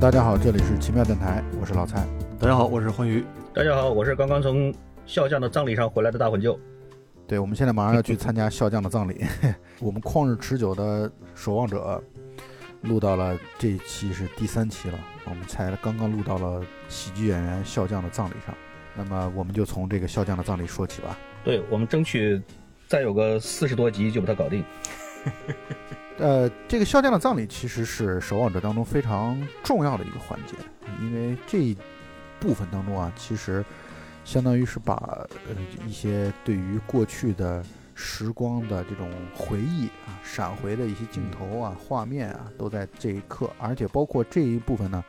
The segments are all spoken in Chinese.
大家好，这里是奇妙电台，我是老蔡。大家好，我是欢愉。大家好，我是刚刚从笑匠的葬礼上回来的大混舅。对，我们现在马上要去参加笑匠的葬礼。我们旷日持久的守望者录到了这一期是第三期了，我们才刚刚录到了喜剧演员笑匠的葬礼上。那么我们就从这个笑匠的葬礼说起吧。对，我们争取再有个四十多集就把它搞定。呃，这个笑匠的葬礼其实是守望者当中非常重要的一个环节，因为这一部分当中啊，其实相当于是把呃一些对于过去的时光的这种回忆啊、闪回的一些镜头啊、画面啊，都在这一刻，而且包括这一部分呢，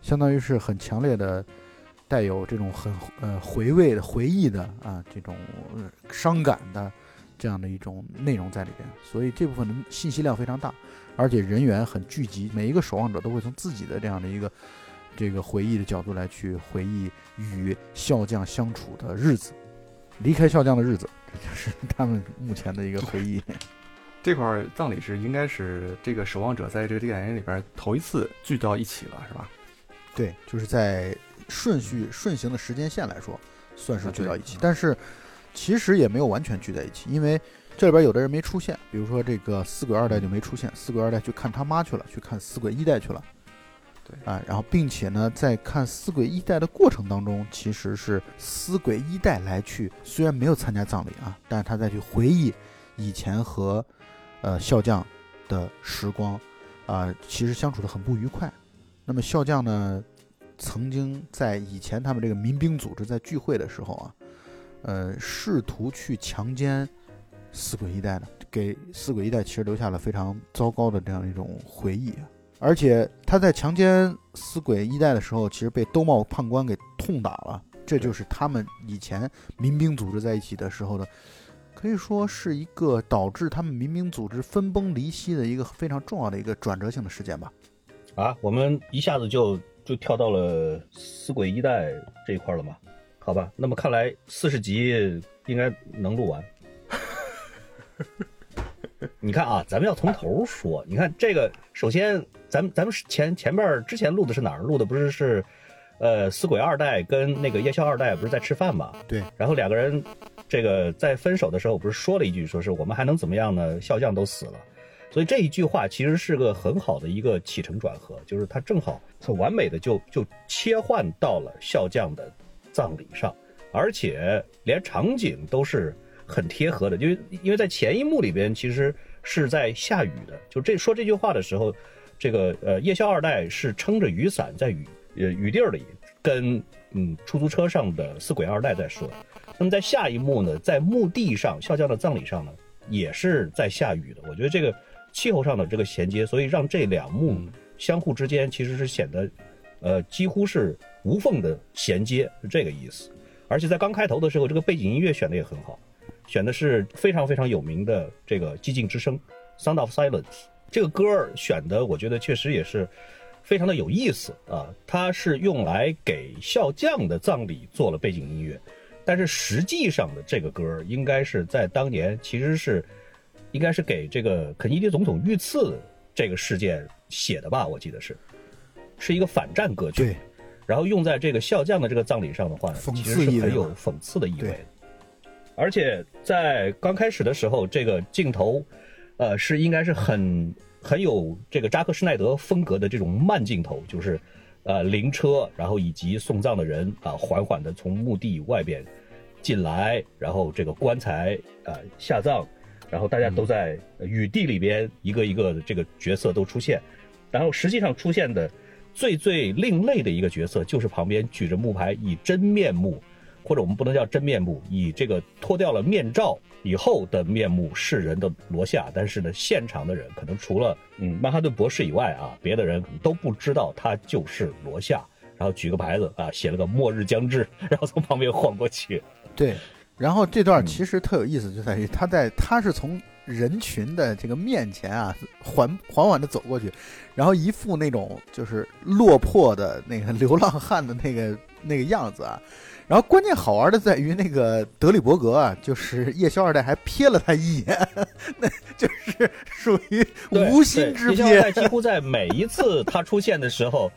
相当于是很强烈的带有这种很呃回味的回忆的啊这种伤感的。这样的一种内容在里边，所以这部分的信息量非常大，而且人员很聚集，每一个守望者都会从自己的这样的一个这个回忆的角度来去回忆与笑匠相处的日子，离开笑匠的日子，这就是他们目前的一个回忆。这块葬礼是应该是这个守望者在这个电影里边头一次聚到一起了，是吧？对，就是在顺序顺行的时间线来说，算是聚到一起，但是。其实也没有完全聚在一起，因为这里边有的人没出现，比如说这个死鬼二代就没出现，死鬼二代去看他妈去了，去看死鬼一代去了，对啊，然后并且呢，在看死鬼一代的过程当中，其实是死鬼一代来去，虽然没有参加葬礼啊，但是他再去回忆以前和呃笑匠的时光啊，其实相处的很不愉快。那么笑匠呢，曾经在以前他们这个民兵组织在聚会的时候啊。呃，试图去强奸死鬼一代的，给死鬼一代其实留下了非常糟糕的这样一种回忆。而且他在强奸死鬼一代的时候，其实被兜帽判官给痛打了。这就是他们以前民兵组织在一起的时候的，可以说是一个导致他们民兵组织分崩离析的一个非常重要的一个转折性的事件吧。啊，我们一下子就就跳到了死鬼一代这一块了吗？好吧，那么看来四十集应该能录完。你看啊，咱们要从头说。你看这个，首先，咱们咱们前前面之前录的是哪儿？录的不是是，呃，死鬼二代跟那个夜宵二代不是在吃饭吗？对。然后两个人，这个在分手的时候不是说了一句，说是我们还能怎么样呢？笑匠都死了。所以这一句话其实是个很好的一个起承转合，就是他正好很完美的就就切换到了笑匠的。葬礼上，而且连场景都是很贴合的，因为因为在前一幕里边其实是在下雨的，就这说这句话的时候，这个呃夜宵二代是撑着雨伞在雨呃雨地儿里跟嗯出租车上的四鬼二代在说，那么在下一幕呢，在墓地上笑匠的葬礼上呢，也是在下雨的，我觉得这个气候上的这个衔接，所以让这两幕相互之间其实是显得。呃，几乎是无缝的衔接，是这个意思。而且在刚开头的时候，这个背景音乐选的也很好，选的是非常非常有名的这个《寂静之声》（Sound of Silence）。这个歌选的，我觉得确实也是非常的有意思啊。它是用来给笑匠的葬礼做了背景音乐，但是实际上的这个歌应该是在当年其实是应该是给这个肯尼迪总统遇刺这个事件写的吧？我记得是。是一个反战歌曲，对，然后用在这个笑匠的这个葬礼上的话呢，其实是很有讽刺的意味。而且在刚开始的时候，这个镜头，呃，是应该是很很有这个扎克施奈德风格的这种慢镜头，就是呃灵车，然后以及送葬的人啊，缓缓的从墓地外边进来，然后这个棺材啊下葬，然后大家都在雨地里边，一个一个的这个角色都出现，然后实际上出现的。最最另类的一个角色，就是旁边举着木牌，以真面目，或者我们不能叫真面目，以这个脱掉了面罩以后的面目示人的罗夏。但是呢，现场的人可能除了嗯曼哈顿博士以外啊，别的人可能都不知道他就是罗夏。然后举个牌子啊，写了个末日将至，然后从旁边晃过去。对，然后这段其实特有意思，就在于他在他是从人群的这个面前啊，缓缓缓的走过去，然后一副那种就是落魄的那个流浪汉的那个 那个样子啊。然后关键好玩的在于那个德里伯格啊，就是夜宵二代还瞥了他一眼，那就是属于无心之对叶萧二代瞥。几乎在每一次他出现的时候。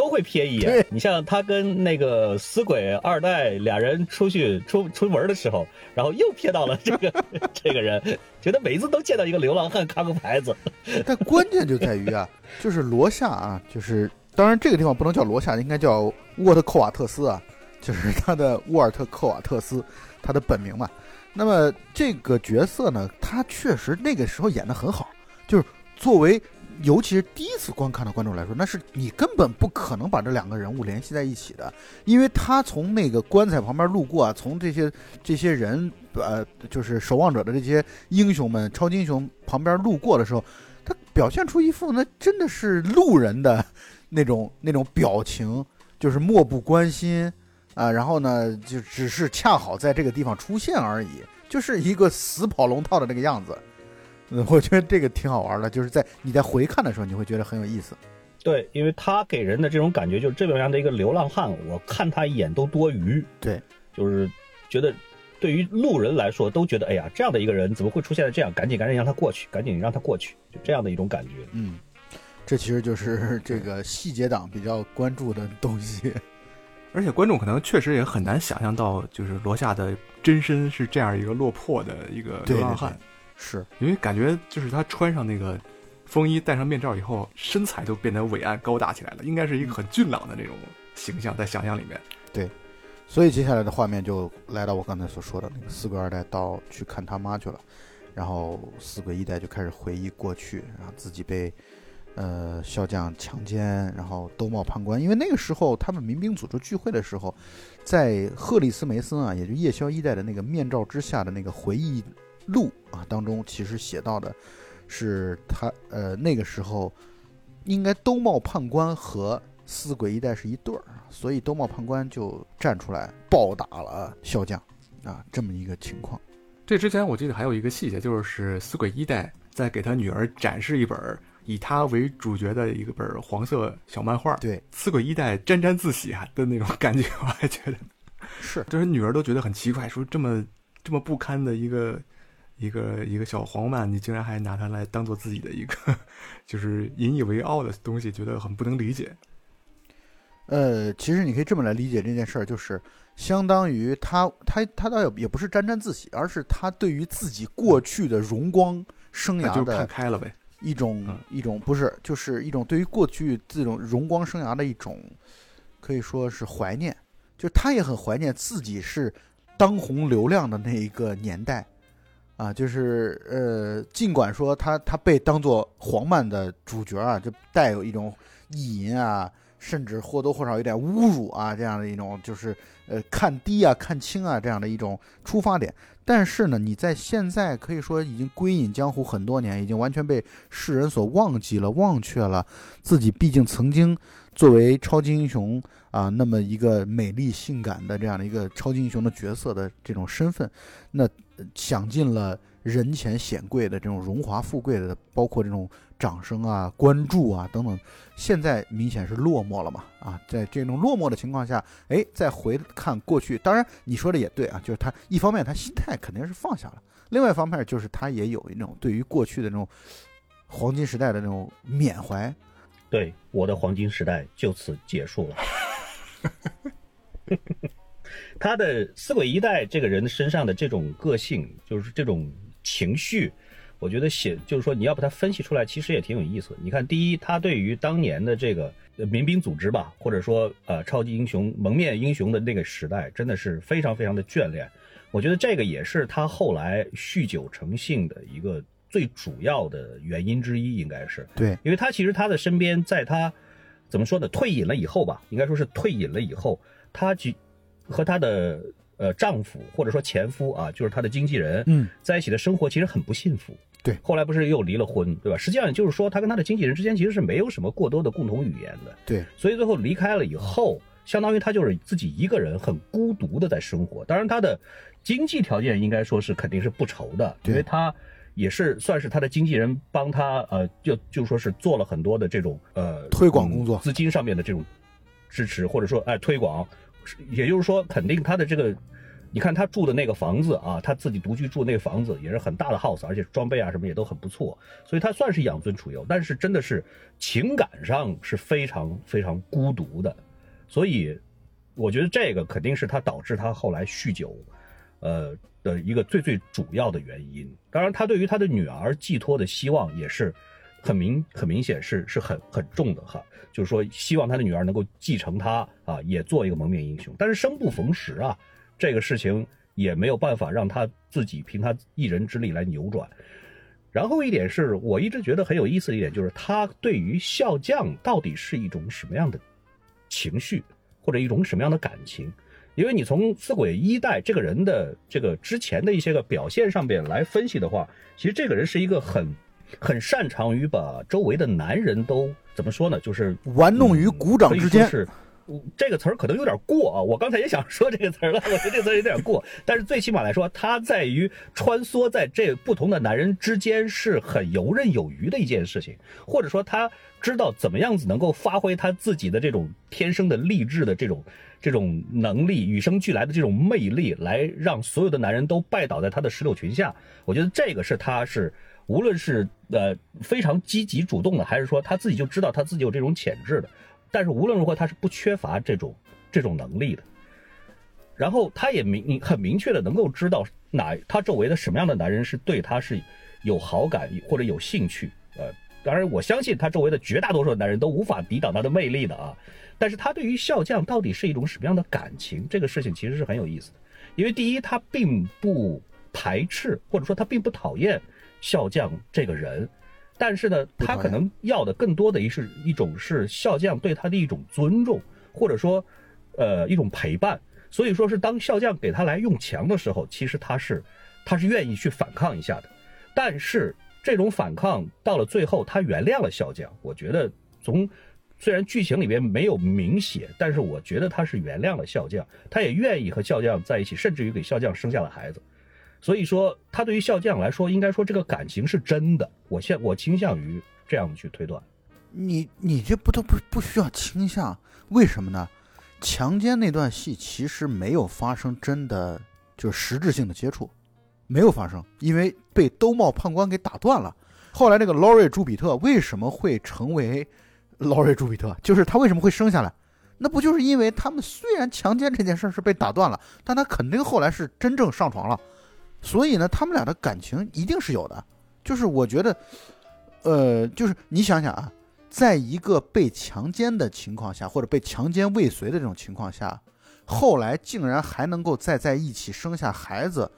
都会瞥一眼。你像他跟那个死鬼二代俩人出去出出门的时候，然后又瞥到了这个 这个人，觉得每一次都见到一个流浪汉看个牌子。但关键就在于啊，就是罗夏啊，就是当然这个地方不能叫罗夏，应该叫沃特寇瓦特斯啊，就是他的沃尔特寇瓦特斯，他的本名嘛。那么这个角色呢，他确实那个时候演的很好，就是作为尤其是第一次观看的观众来说，那是你根本不可能把这两个人物联系在一起的，因为他从那个棺材旁边路过啊，从这些这些人呃，就是守望者的这些英雄们、超级英雄旁边路过的时候，他表现出一副那真的是路人的那种 那种表情，就是漠不关心啊，然后呢，就只是恰好在这个地方出现而已，就是一个死跑龙套的那个样子。嗯，我觉得这个挺好玩的，就是在你在回看的时候，你会觉得很有意思。对，因为他给人的这种感觉就是这么样的一个流浪汉，我看他一眼都多余。对，就是觉得对于路人来说都觉得，哎呀，这样的一个人怎么会出现在这样？赶紧赶紧让他过去，赶紧让他过去，就这样的一种感觉。嗯，这其实就是这个细节党比较关注的东西。而且观众可能确实也很难想象到，就是罗夏的真身是这样一个落魄的一个流浪汉，是，因为感觉就是他穿上那个风衣，戴上面罩以后，身材都变得伟岸高大起来了，应该是一个很俊朗的那种形象，在想象里面。对所以接下来的画面就来到我刚才所说的那个四个二代到去看他妈去了，然后四个一代就开始回忆过去，然后自己被呃笑将强奸，然后兜帽判官。因为那个时候他们民兵组织聚会的时候，在赫里斯梅森啊，也就夜宵一代的那个面罩之下的那个回忆录啊当中，其实写到的是他呃那个时候应该兜帽判官和四鬼一代是一对儿，所以兜帽判官就站出来暴打了笑匠，啊，这么一个情况。这之前我记得还有一个细节，就是死鬼一代在给他女儿展示一本以他为主角的一个本黄色小漫画，对，死鬼一代沾沾自喜啊的那种感觉，我还觉得，是就是女儿都觉得很奇怪，说这么这么不堪的一个一个一个小黄漫，你竟然还拿它来当做自己的一个 就是引以为傲的东西，觉得很不能理解。呃，其实你可以这么来理解这件事儿，就是相当于他他他倒也也不是沾沾自喜，而是他对于自己过去的荣光生涯那就看开了呗。一种、嗯一种不是，就是一种对于过去这种荣光生涯的一种，可以说是怀念。就是他也很怀念自己是当红流量的那一个年代，啊，就是呃，尽管说他他被当做黄漫的主角啊，就带有一种意淫啊，甚至或多或少有点侮辱啊这样的一种，就是呃看低啊、看轻啊这样的一种出发点。但是呢，你在现在可以说已经归隐江湖很多年，已经完全被世人所忘记了、忘却了自己。毕竟曾经作为超级英雄啊，那么一个美丽性感的这样的一个超级英雄的角色的这种身份，那享尽了人前显贵的这种荣华富贵的，包括这种掌声啊、关注啊等等。现在明显是落寞了嘛啊，在这种落寞的情况下，哎，再回看过去，当然你说的也对啊，就是他一方面他心态肯定是放下了，另外一方面就是他也有一种对于过去的那种黄金时代的那种缅怀。对，我的黄金时代就此结束了。他的四鬼一代这个人身上的这种个性，就是这种情绪，我觉得写就是说你要把它分析出来，其实也挺有意思。你看，第一，他对于当年的这个呃民兵组织吧，或者说呃超级英雄蒙面英雄的那个时代，真的是非常非常的眷恋。我觉得这个也是他后来酗酒成性的一个最主要的原因之一，应该是。对，因为他其实他的身边，在他怎么说呢，退隐了以后吧，应该说是退隐了以后，她就和她的呃丈夫或者说前夫啊，就是她的经纪人，嗯，在一起的生活其实很不幸福。对后来不是又离了婚，对吧？实际上也就是说，她跟她的经纪人之间其实是没有什么过多的共同语言的。对，所以最后离开了以后，相当于她就是自己一个人很孤独的在生活。当然，她的经济条件应该说是肯定是不愁的，因为他也是算是他的经纪人帮他呃，就就说是做了很多的这种呃推广工作资金上面的这种支持，或者说哎推广，也就是说肯定他的这个。你看他住的那个房子啊，他自己独居住那个房子也是很大的 house，而且装备啊什么也都很不错，所以他算是养尊处优。但是真的是情感上是非常非常孤独的，所以我觉得这个肯定是他导致他后来酗酒，呃的一个最最主要的原因。当然，他对于他的女儿寄托的希望也是很明很明显是是很很重的哈，就是说希望他的女儿能够继承他啊，也做一个蒙面英雄。但是生不逢时啊。这个事情也没有办法让他自己凭他一人之力来扭转。然后一点是我一直觉得很有意思的一点，就是他对于笑将到底是一种什么样的情绪，或者一种什么样的感情？因为你从四鬼一代这个人的这个之前的一些个表现上面来分析的话，其实这个人是一个很很擅长于把周围的男人都怎么说呢？就是玩弄于股掌之间。这个词儿可能有点过啊，我刚才也想说这个词儿了，我觉得这个词儿有点过。但是最起码来说，他在于穿梭在这不同的男人之间是很游刃有余的一件事情，或者说他知道怎么样子能够发挥他自己的这种天生的励志的这种这种能力，与生俱来的这种魅力，来让所有的男人都拜倒在他的石榴裙下。我觉得这个是他是无论是呃非常积极主动的，还是说他自己就知道他自己有这种潜质的。但是无论如何，他是不缺乏这种这种能力的。然后他也明很明确的能够知道哪他周围的什么样的男人是对他是有好感或者有兴趣。呃，当然我相信他周围的绝大多数男人都无法抵挡他的魅力的啊。但是他对于笑将到底是一种什么样的感情，这个事情其实是很有意思的。因为第一，他并不排斥或者说他并不讨厌笑将这个人。但是呢，他可能要的更多的一是一种是笑匠对他的一种尊重，或者说，呃，一种陪伴。所以说是当笑匠给他来用强的时候，其实他是，他是愿意去反抗一下的。但是这种反抗到了最后，他原谅了笑匠。我觉得从虽然剧情里边没有明写，但是我觉得他是原谅了笑匠，他也愿意和笑匠在一起，甚至于给笑匠生下了孩子。所以说，他对于笑将来说，应该说这个感情是真的。我现我倾向于这样去推断。你你这不都不不需要倾向？为什么呢？强奸那段戏其实没有发生真的就实质性的接触，没有发生，因为被兜帽判官给打断了。后来那个劳瑞朱比特为什么会成为劳瑞朱比特？就是他为什么会生下来？那不就是因为他们虽然强奸这件事是被打断了，但他肯定后来是真正上床了。所以呢，他们俩的感情一定是有的。就是我觉得，呃，就是你想想啊，在一个被强奸的情况下，或者被强奸未遂的这种情况下，后来竟然还能够再在一起生下孩子，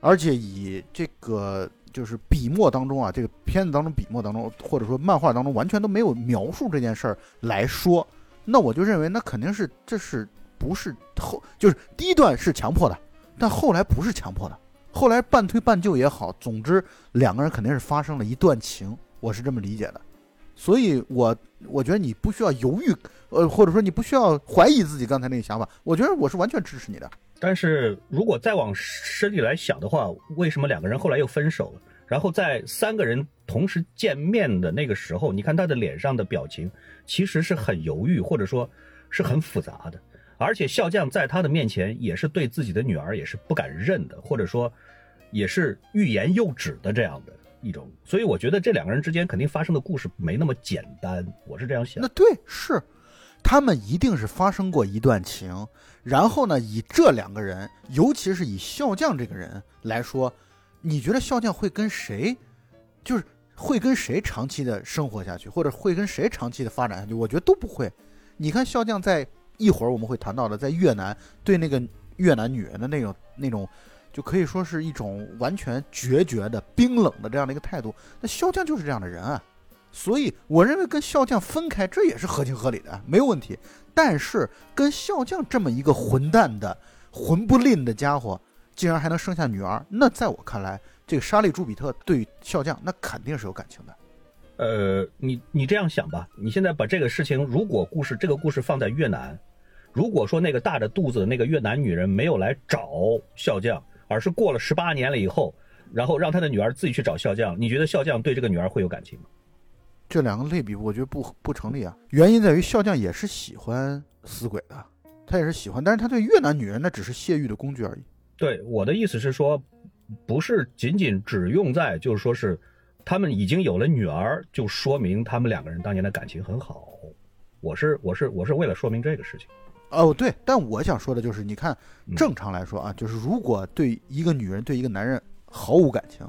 而且以这个就是笔墨当中啊，这个片子当中笔墨当中，或者说漫画当中完全都没有描述这件事儿来说，那我就认为那肯定是这是不是后就是第一段是强迫的，但后来不是强迫的。后来半推半就也好，总之两个人肯定是发生了一段情，我是这么理解的。所以，我我觉得你不需要犹豫，呃，或者说你不需要怀疑自己刚才那个想法。我觉得我是完全支持你的。但是如果再往深里来想的话，为什么两个人后来又分手了？然后在三个人同时见面的那个时候，你看他的脸上的表情，其实是很犹豫，或者说是很复杂的。而且笑将在他的面前也是对自己的女儿也是不敢认的，或者说，也是欲言又止的这样的一种。所以我觉得这两个人之间肯定发生的故事没那么简单，我是这样想。那对，是，他们一定是发生过一段情，然后呢，以这两个人，尤其是以笑匠这个人来说，你觉得笑匠会跟谁，就是会跟谁长期的生活下去，或者会跟谁长期的发展下去？我觉得都不会。你看笑匠在。一会儿我们会谈到的，在越南对那个越南女人的那种那种，就可以说是一种完全决绝的、冰冷的这样的一个态度。那笑将就是这样的人啊，所以我认为跟笑将分开这也是合情合理的，没有问题。但是跟笑将这么一个混蛋的、混不吝的家伙，竟然还能生下女儿，那在我看来，这个莎莉·朱比特对笑将那肯定是有感情的。呃，你你这样想吧，你现在把这个事情，如果故事这个故事放在越南，如果说那个大着肚子的那个越南女人没有来找笑将，而是过了十八年了以后然后让他的女儿自己去找笑匠，你觉得笑匠对这个女儿会有感情吗？这两个类比，我觉得不不成立啊。原因在于笑匠也是喜欢死鬼的，他也是喜欢，但是他对越南女人那只是泄欲的工具而已。对，我的意思是说，不是仅仅只用在，就是说是他们已经有了女儿，就说明他们两个人当年的感情很好。我是我是我是为了说明这个事情。哦，对，但我想说的就是，你看，嗯正常来说啊，就是如果对一个女人对一个男人毫无感情，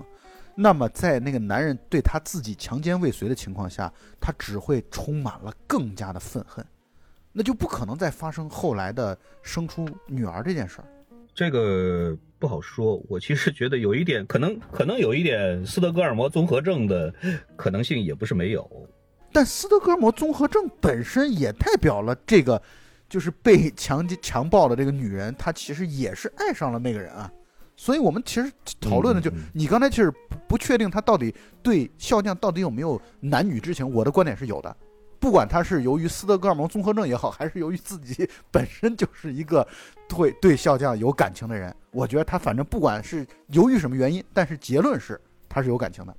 那么在那个男人对他自己强奸未遂的情况下，他只会充满了更加的愤恨，那就不可能再发生后来的生出女儿这件事儿。这个不好说，我其实觉得有一点可能，可能有一点斯德哥尔摩综合症的可能性也不是没有。但斯德哥尔摩综合症本身也代表了这个，就是被强奸强暴的这个女人，她其实也是爱上了那个人啊。所以我们其实讨论的就，嗯嗯嗯你刚才其实不不确定他到底对笑匠到底有没有男女之情。我的观点是有的，不管他是由于斯德哥尔摩综合症也好，还是由于自己 本身就是一个对对笑匠有感情的人，我觉得他反正不管是由于什么原因，但是结论是他是有感情的。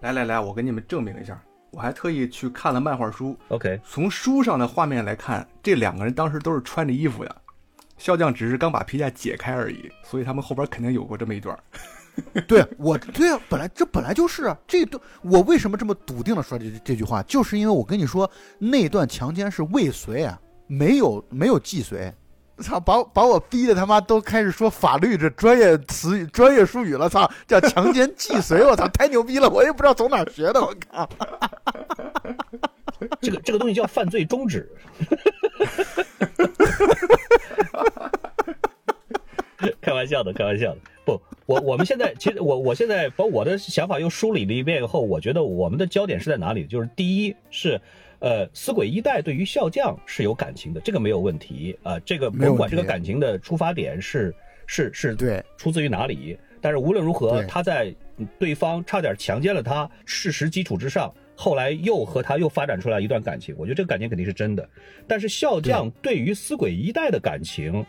来来来，我给你们证明一下，我还特意去看了漫画书，OK，从书上的画面来看，这两个人当时都是穿着衣服呀，笑匠只是刚把皮带解开而已，所以他们后边肯定有过这么一段。对我，对啊，本来这本来就是啊，这段我为什么这么笃定的说这这句话，就是因为我跟你说那段强奸是未遂啊，没有没有既遂，操，把把我逼的他妈都开始说法律这专业词语专业术语了，操，叫强奸既遂，我操，太牛逼了，我也不知道从哪学的，我靠，这个这个东西叫犯罪终止。开玩笑的，开玩笑的。不，我我们现在其实我我现在把我的想法又梳理了一遍以后，我觉得我们的焦点是在哪里？就是第一是，呃，死鬼一代对于笑匠是有感情的，这个没有问题啊、这个没有问题甭管这个感情的出发点是是是对出自于哪里，但是无论如何，他在嗯对方差点强奸了他事实基础之上，后来又和他又发展出来一段感情，我觉得这个感情肯定是真的。但是笑匠对于死鬼一代的感情，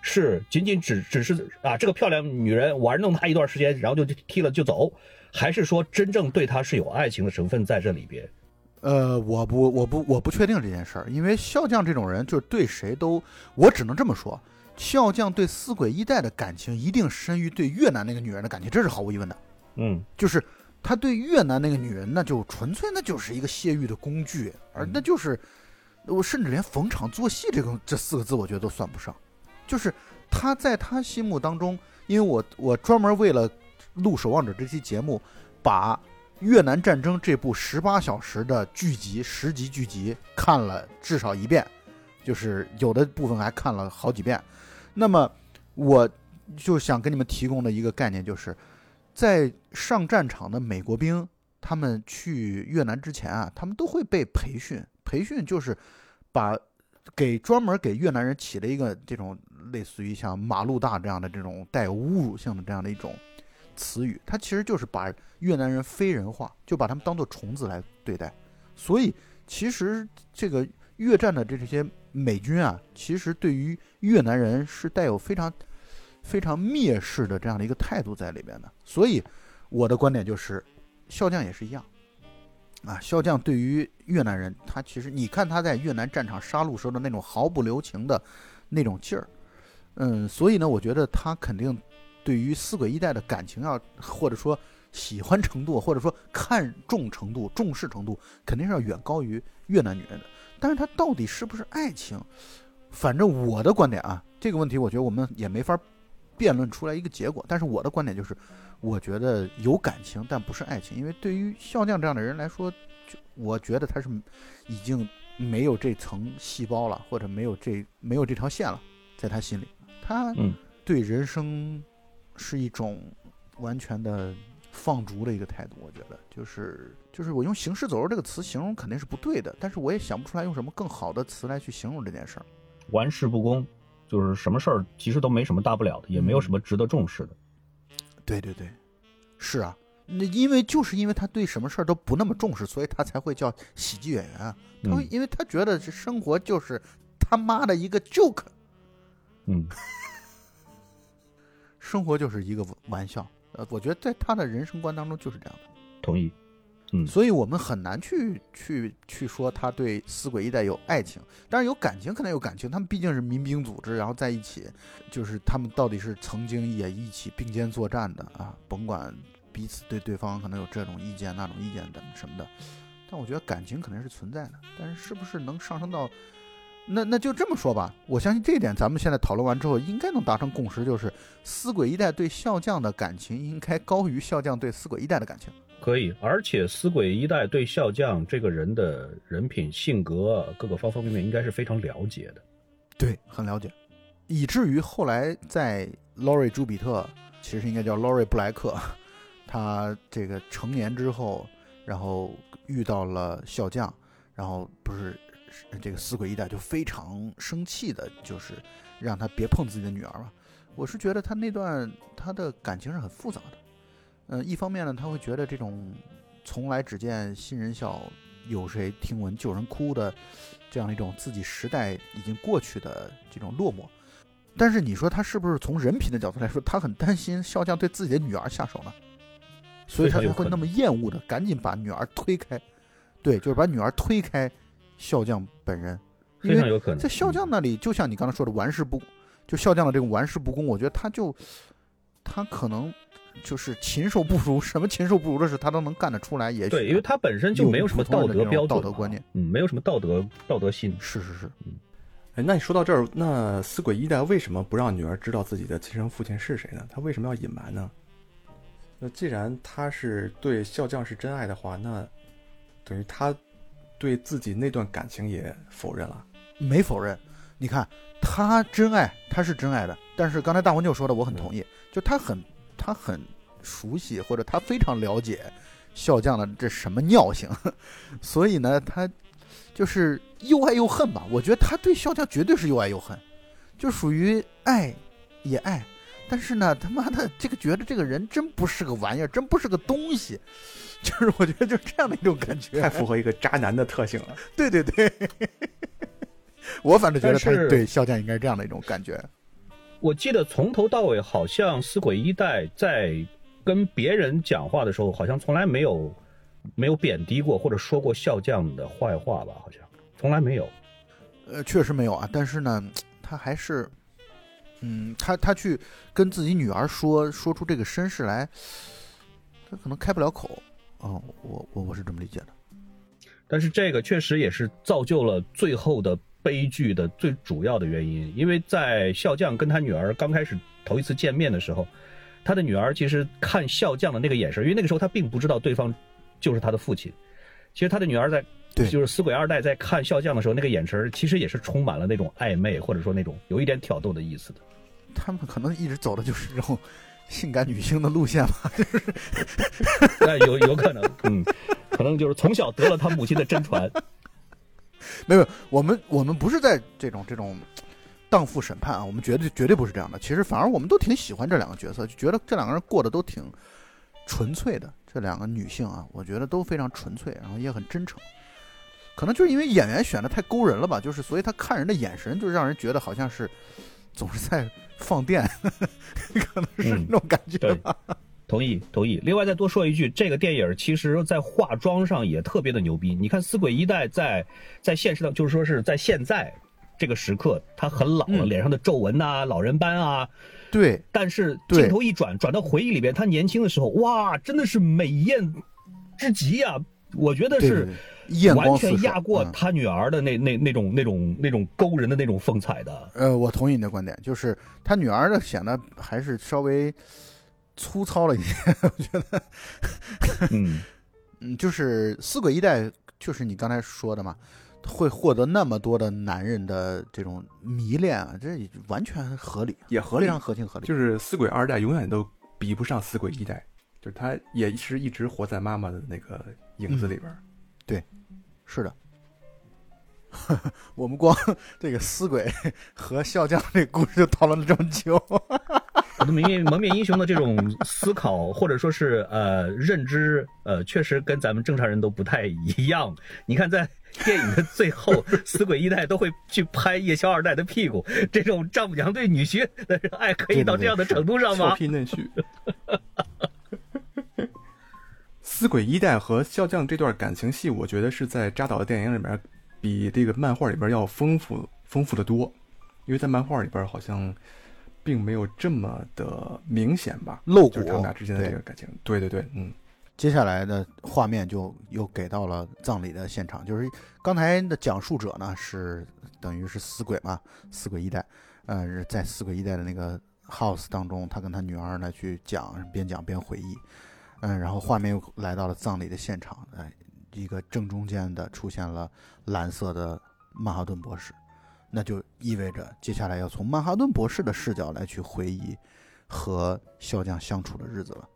是仅仅只只是啊这个漂亮女人玩弄他一段时间，然后就踢了就走，还是说真正对他是有爱情的成分在这里边？呃，我不我不我不确定这件事儿，因为笑匠这种人就是对谁都，我只能这么说，笑匠对四鬼一代的感情一定深于对越南那个女人的感情，这是毫无疑问的。嗯就是他对越南那个女人，那就纯粹那就是一个泄欲的工具，而那就是我甚至连逢场作戏这个这四个字，我觉得都算不上。就是他在他心目当中，因为我我专门为了录《守望者》这期节目，把越南战争这部十八小时的剧集十集剧集看了至少一遍，就是有的部分还看了好几遍。那么我就想给你们提供的一个概念就是。在上战场的美国兵，他们去越南之前啊，他们都会被培训。培训就是把给专门给越南人起了一个这种类似于像马路大这样的这种带有侮辱性的这样的一种词语，它其实就是把越南人非人化，就把他们当做虫子来对待。所以其实这个越战的这些美军啊，其实对于越南人是带有非常非常蔑视的这样的一个态度在里边的。所以我的观点就是，笑匠也是一样。啊，笑匠对于越南人，他其实你看他在越南战场杀戮时候的那种毫不留情的那种劲儿，嗯，所以呢，我觉得他肯定对于四鬼一代的感情要，或者说喜欢程度，或者说看重程度、重视程度，肯定是要远高于越南女人的。但是她到底是不是爱情？反正我的观点啊，这个问题我觉得我们也没法辩论出来一个结果。但是我的观点就是，我觉得有感情，但不是爱情，因为对于笑匠这样的人来说，就我觉得他是已经没有这层细胞了，或者没有这没有这条线了，在他心里，他嗯对人生是一种完全的放逐的一个态度。我觉得就是就是我用“行尸走肉”这个词形容肯定是不对的，但是我也想不出来用什么更好的词来去形容这件事儿。玩世不恭，就是什么事儿其实都没什么大不了的，也没有什么值得重视的。对对对，是啊，那因为就是因为他对什么事儿都不那么重视，所以他才会叫喜剧演员啊。他会嗯因为他觉得这生活就是他妈的一个 joke，嗯 生活就是一个玩笑，呃，我觉得在他的人生观当中就是这样的。同意。嗯所以我们很难去去去说他对死鬼一代有爱情，但是有感情，可能有感情。他们毕竟是民兵组织，然后在一起，就是他们到底是曾经也一起并肩作战的啊，甭管彼此对对方可能有这种意见、那种意见等什么的，但我觉得感情肯定是存在的。但是是不是能上升到那那就这么说吧，我相信这一点，咱们现在讨论完之后，应该能达成共识，就是死鬼一代对笑匠的感情应该高于笑匠对死鬼一代的感情。可以，而且死鬼一代对笑匠这个人的人品、性格各个方方面面应该是非常了解的。对，很了解，以至于后来在劳瑞·朱比特，其实应该叫劳瑞·布莱克，他这个成年之后，然后遇到了笑匠，然后不是这个死鬼一代就非常生气的，就是让他别碰自己的女儿嘛。我是觉得他那段他的感情是很复杂的，嗯、一方面呢，他会觉得这种从来只见新人笑，有谁听闻旧人哭的这样一种自己时代已经过去的这种落寞。但是你说他是不是从人品的角度来说，他很担心笑匠对自己的女儿下手呢？所以他才会那么厌恶的赶紧把女儿推开，对，就是把女儿推开笑匠本人，因为非常有可能。在笑匠那里，就像你刚才说的玩世不，就笑匠的这个玩世不恭，我觉得他就他可能就是禽兽不如，什么禽兽不如的事，他都能干得出来。也许对，因为他本身就没有什么道德标准、道德观念，嗯，没有什么道德道德心。是是是，哎，那你说到这儿，那死鬼一代为什么不让女儿知道自己的亲生父亲是谁呢？他为什么要隐瞒呢？那既然他是对笑匠是真爱的话，那等于他对自己那段感情也否认了。没否认。你看他真爱，他是真爱的，但是刚才大文就说的，我很同意，就他很他很熟悉，或者他非常了解笑匠的这什么尿性，所以呢，他就是又爱又恨吧。我觉得他对笑匠绝对是又爱又恨，就属于爱也爱，但是呢，他妈的这个觉得这个人真不是个玩意儿，真不是个东西，就是我觉得就是这样的一种感觉，太符合一个渣男的特性了。对对对，我反正觉得他是对笑匠应该是这样的一种感觉。我记得从头到尾，好像死鬼一代在跟别人讲话的时候，好像从来没有没有贬低过或者说过笑匠的坏话吧？好像从来没有。呃，确实没有啊，但是呢，他还是，嗯，他他去跟自己女儿说说出这个身世来，他可能开不了口。哦，我我我是这么理解的。但是这个确实也是造就了最后的悲剧的最主要的原因，因为在笑匠跟他女儿刚开始头一次见面的时候，他的女儿其实看笑匠的那个眼神，因为那个时候他并不知道对方就是他的父亲。其实他的女儿在，对就是死鬼二代在看笑匠的时候，那个眼神其实也是充满了那种暧昧，或者说那种有一点挑逗的意思的。他们可能一直走的就是这种性感女性的路线吧。那有有可能，嗯，可能就是从小得了他母亲的真传。没有，我们我们不是在这种这种荡妇审判啊，我们绝对绝对不是这样的。其实反而我们都挺喜欢这两个角色，就觉得这两个人过得都挺纯粹的。这两个女性啊，我觉得都非常纯粹，然后也很真诚。可能就是因为演员选的太勾人了吧，就是所以他看人的眼神就让人觉得好像是总是在放电，可能是嗯那种感觉。同意，同意。另外再多说一句，这个电影其实在化妆上也特别的牛逼。你看《死鬼一代在》在现实的，就是说是在现在这个时刻，他很老了，嗯脸上的皱纹呐、老人斑啊，对，但是镜头一转，转到回忆里边，他年轻的时候，哇，真的是美艳之极呀、我觉得是完全四射压过嗯他女儿的那那那种那种那种勾人的那种风采的。呃，我同意你的观点，就是他女儿的显得还是稍微粗糙了一些，我觉得。嗯，嗯，就是四鬼一代，就是你刚才说的嘛，会获得那么多的男人的这种迷恋啊，这完全合理，也合理非常合情合理。就是四鬼二代永远都比不上四鬼一代，就是他也是一直活在妈妈的那个影子里边儿。是的，我们光 这个死鬼 和笑匠这故事就讨论了这么久。我的蒙面蒙面英雄的这种思考，或者说是呃认知，呃，确实跟咱们正常人都不太一样。你看，在电影的最后，死鬼一代都会去拍夜宵二代的屁股，这种丈母娘对女婿的爱可以到这样的程度上吗？俏皮嫩婿，死鬼一代和笑匠这段感情戏，我觉得是在扎导的电影里面比这个漫画里边要丰富丰富的多，因为在漫画里边好像并没有这么的明显吧，露骨就是他们俩之间的这个感情。对对对，嗯，接下来的画面就又给到了葬礼的现场，就是刚才的讲述者呢是等于是死鬼嘛，死鬼一代，呃，在死鬼一代的那个 house 当中，他跟他女儿呢去讲，边讲边回忆，嗯，然后画面又来到了葬礼的现场，哎，一个正中间的出现了蓝色的曼哈顿博士，那就意味着接下来要从曼哈顿博士的视角来去回忆和笑将相处的日子了。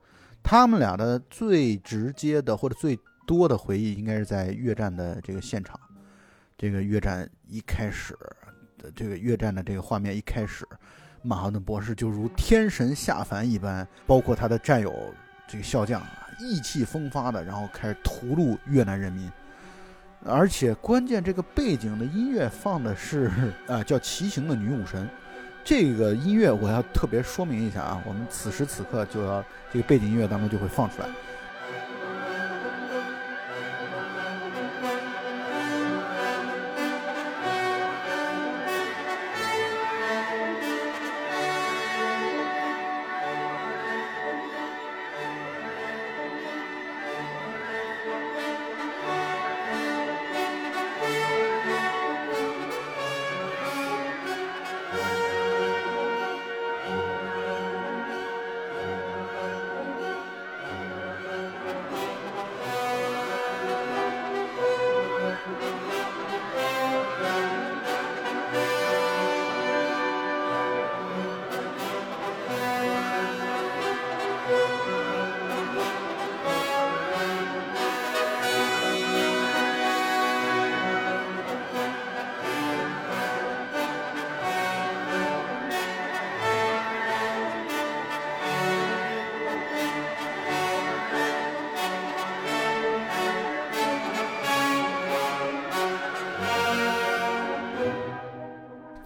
他们俩的最直接的或者最多的回忆，应该是在越战的这个现场。这个越战一开始的这个越战的这个画面一开始，曼哈顿博士就如天神下凡一般，包括他的战友这个笑将啊，意气风发的，然后开始屠戮越南人民。而且关键，这个背景的音乐放的是啊，叫《骑行的女武神》。这个音乐我要特别说明一下啊，我们此时此刻就要这个背景音乐当中就会放出来。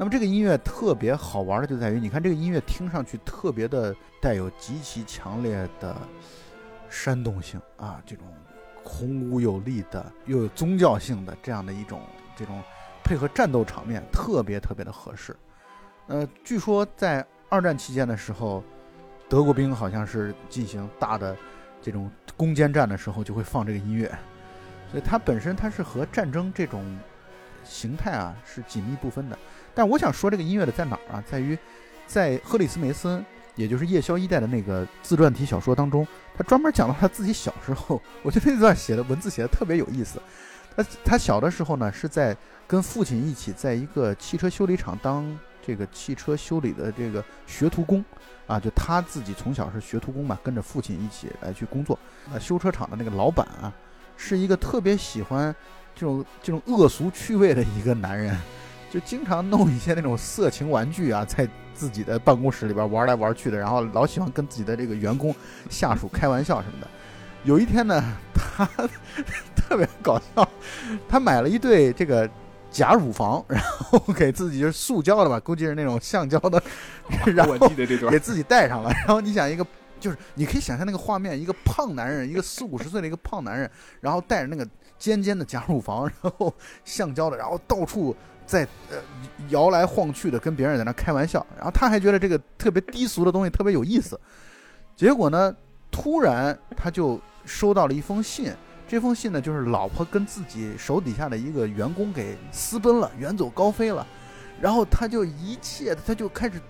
那么这个音乐特别好玩的就在于，你看这个音乐听上去特别的带有极其强烈的煽动性啊，这种孔武有力的又有宗教性的这样的一种这种配合战斗场面，特别特别的合适。呃，据说在二战期间的时候，德国兵好像是进行大的这种攻坚战的时候就会放这个音乐，所以它本身它是和战争这种形态啊是紧密不分的。但我想说这个音乐的在哪儿啊？在于在赫里斯梅森，也就是夜宵一代的那个自传体小说当中，他专门讲到他自己小时候。我觉得那段写的文字写的特别有意思。他他小的时候呢，是在跟父亲一起在一个汽车修理厂当这个汽车修理的这个学徒工啊，就他自己从小是学徒工嘛，跟着父亲一起来去工作。那修车厂的那个老板啊，是一个特别喜欢这种这种恶俗趣味的一个男人。就经常弄一些那种色情玩具啊，在自己的办公室里边玩来玩去的，然后老喜欢跟自己的这个员工、下属开玩笑什么的。有一天呢，他 特别搞笑，他买了一对这个假乳房，然后给自己就是塑胶的吧，估计是那种橡胶的，然后我记得这段给自己戴上了。然后你想一个，就是你可以想象那个画面，一个胖男人，一个四五十岁的一个胖男人，然后带着那个尖尖的假乳房，然后橡胶的，然后到处。在呃摇来晃去的跟别人在那开玩笑，然后他还觉得这个特别低俗的东西特别有意思，结果呢，突然他就收到了一封信，这封信呢就是老婆跟自己手底下的一个员工给私奔了，远走高飞了，然后他就一切他就开始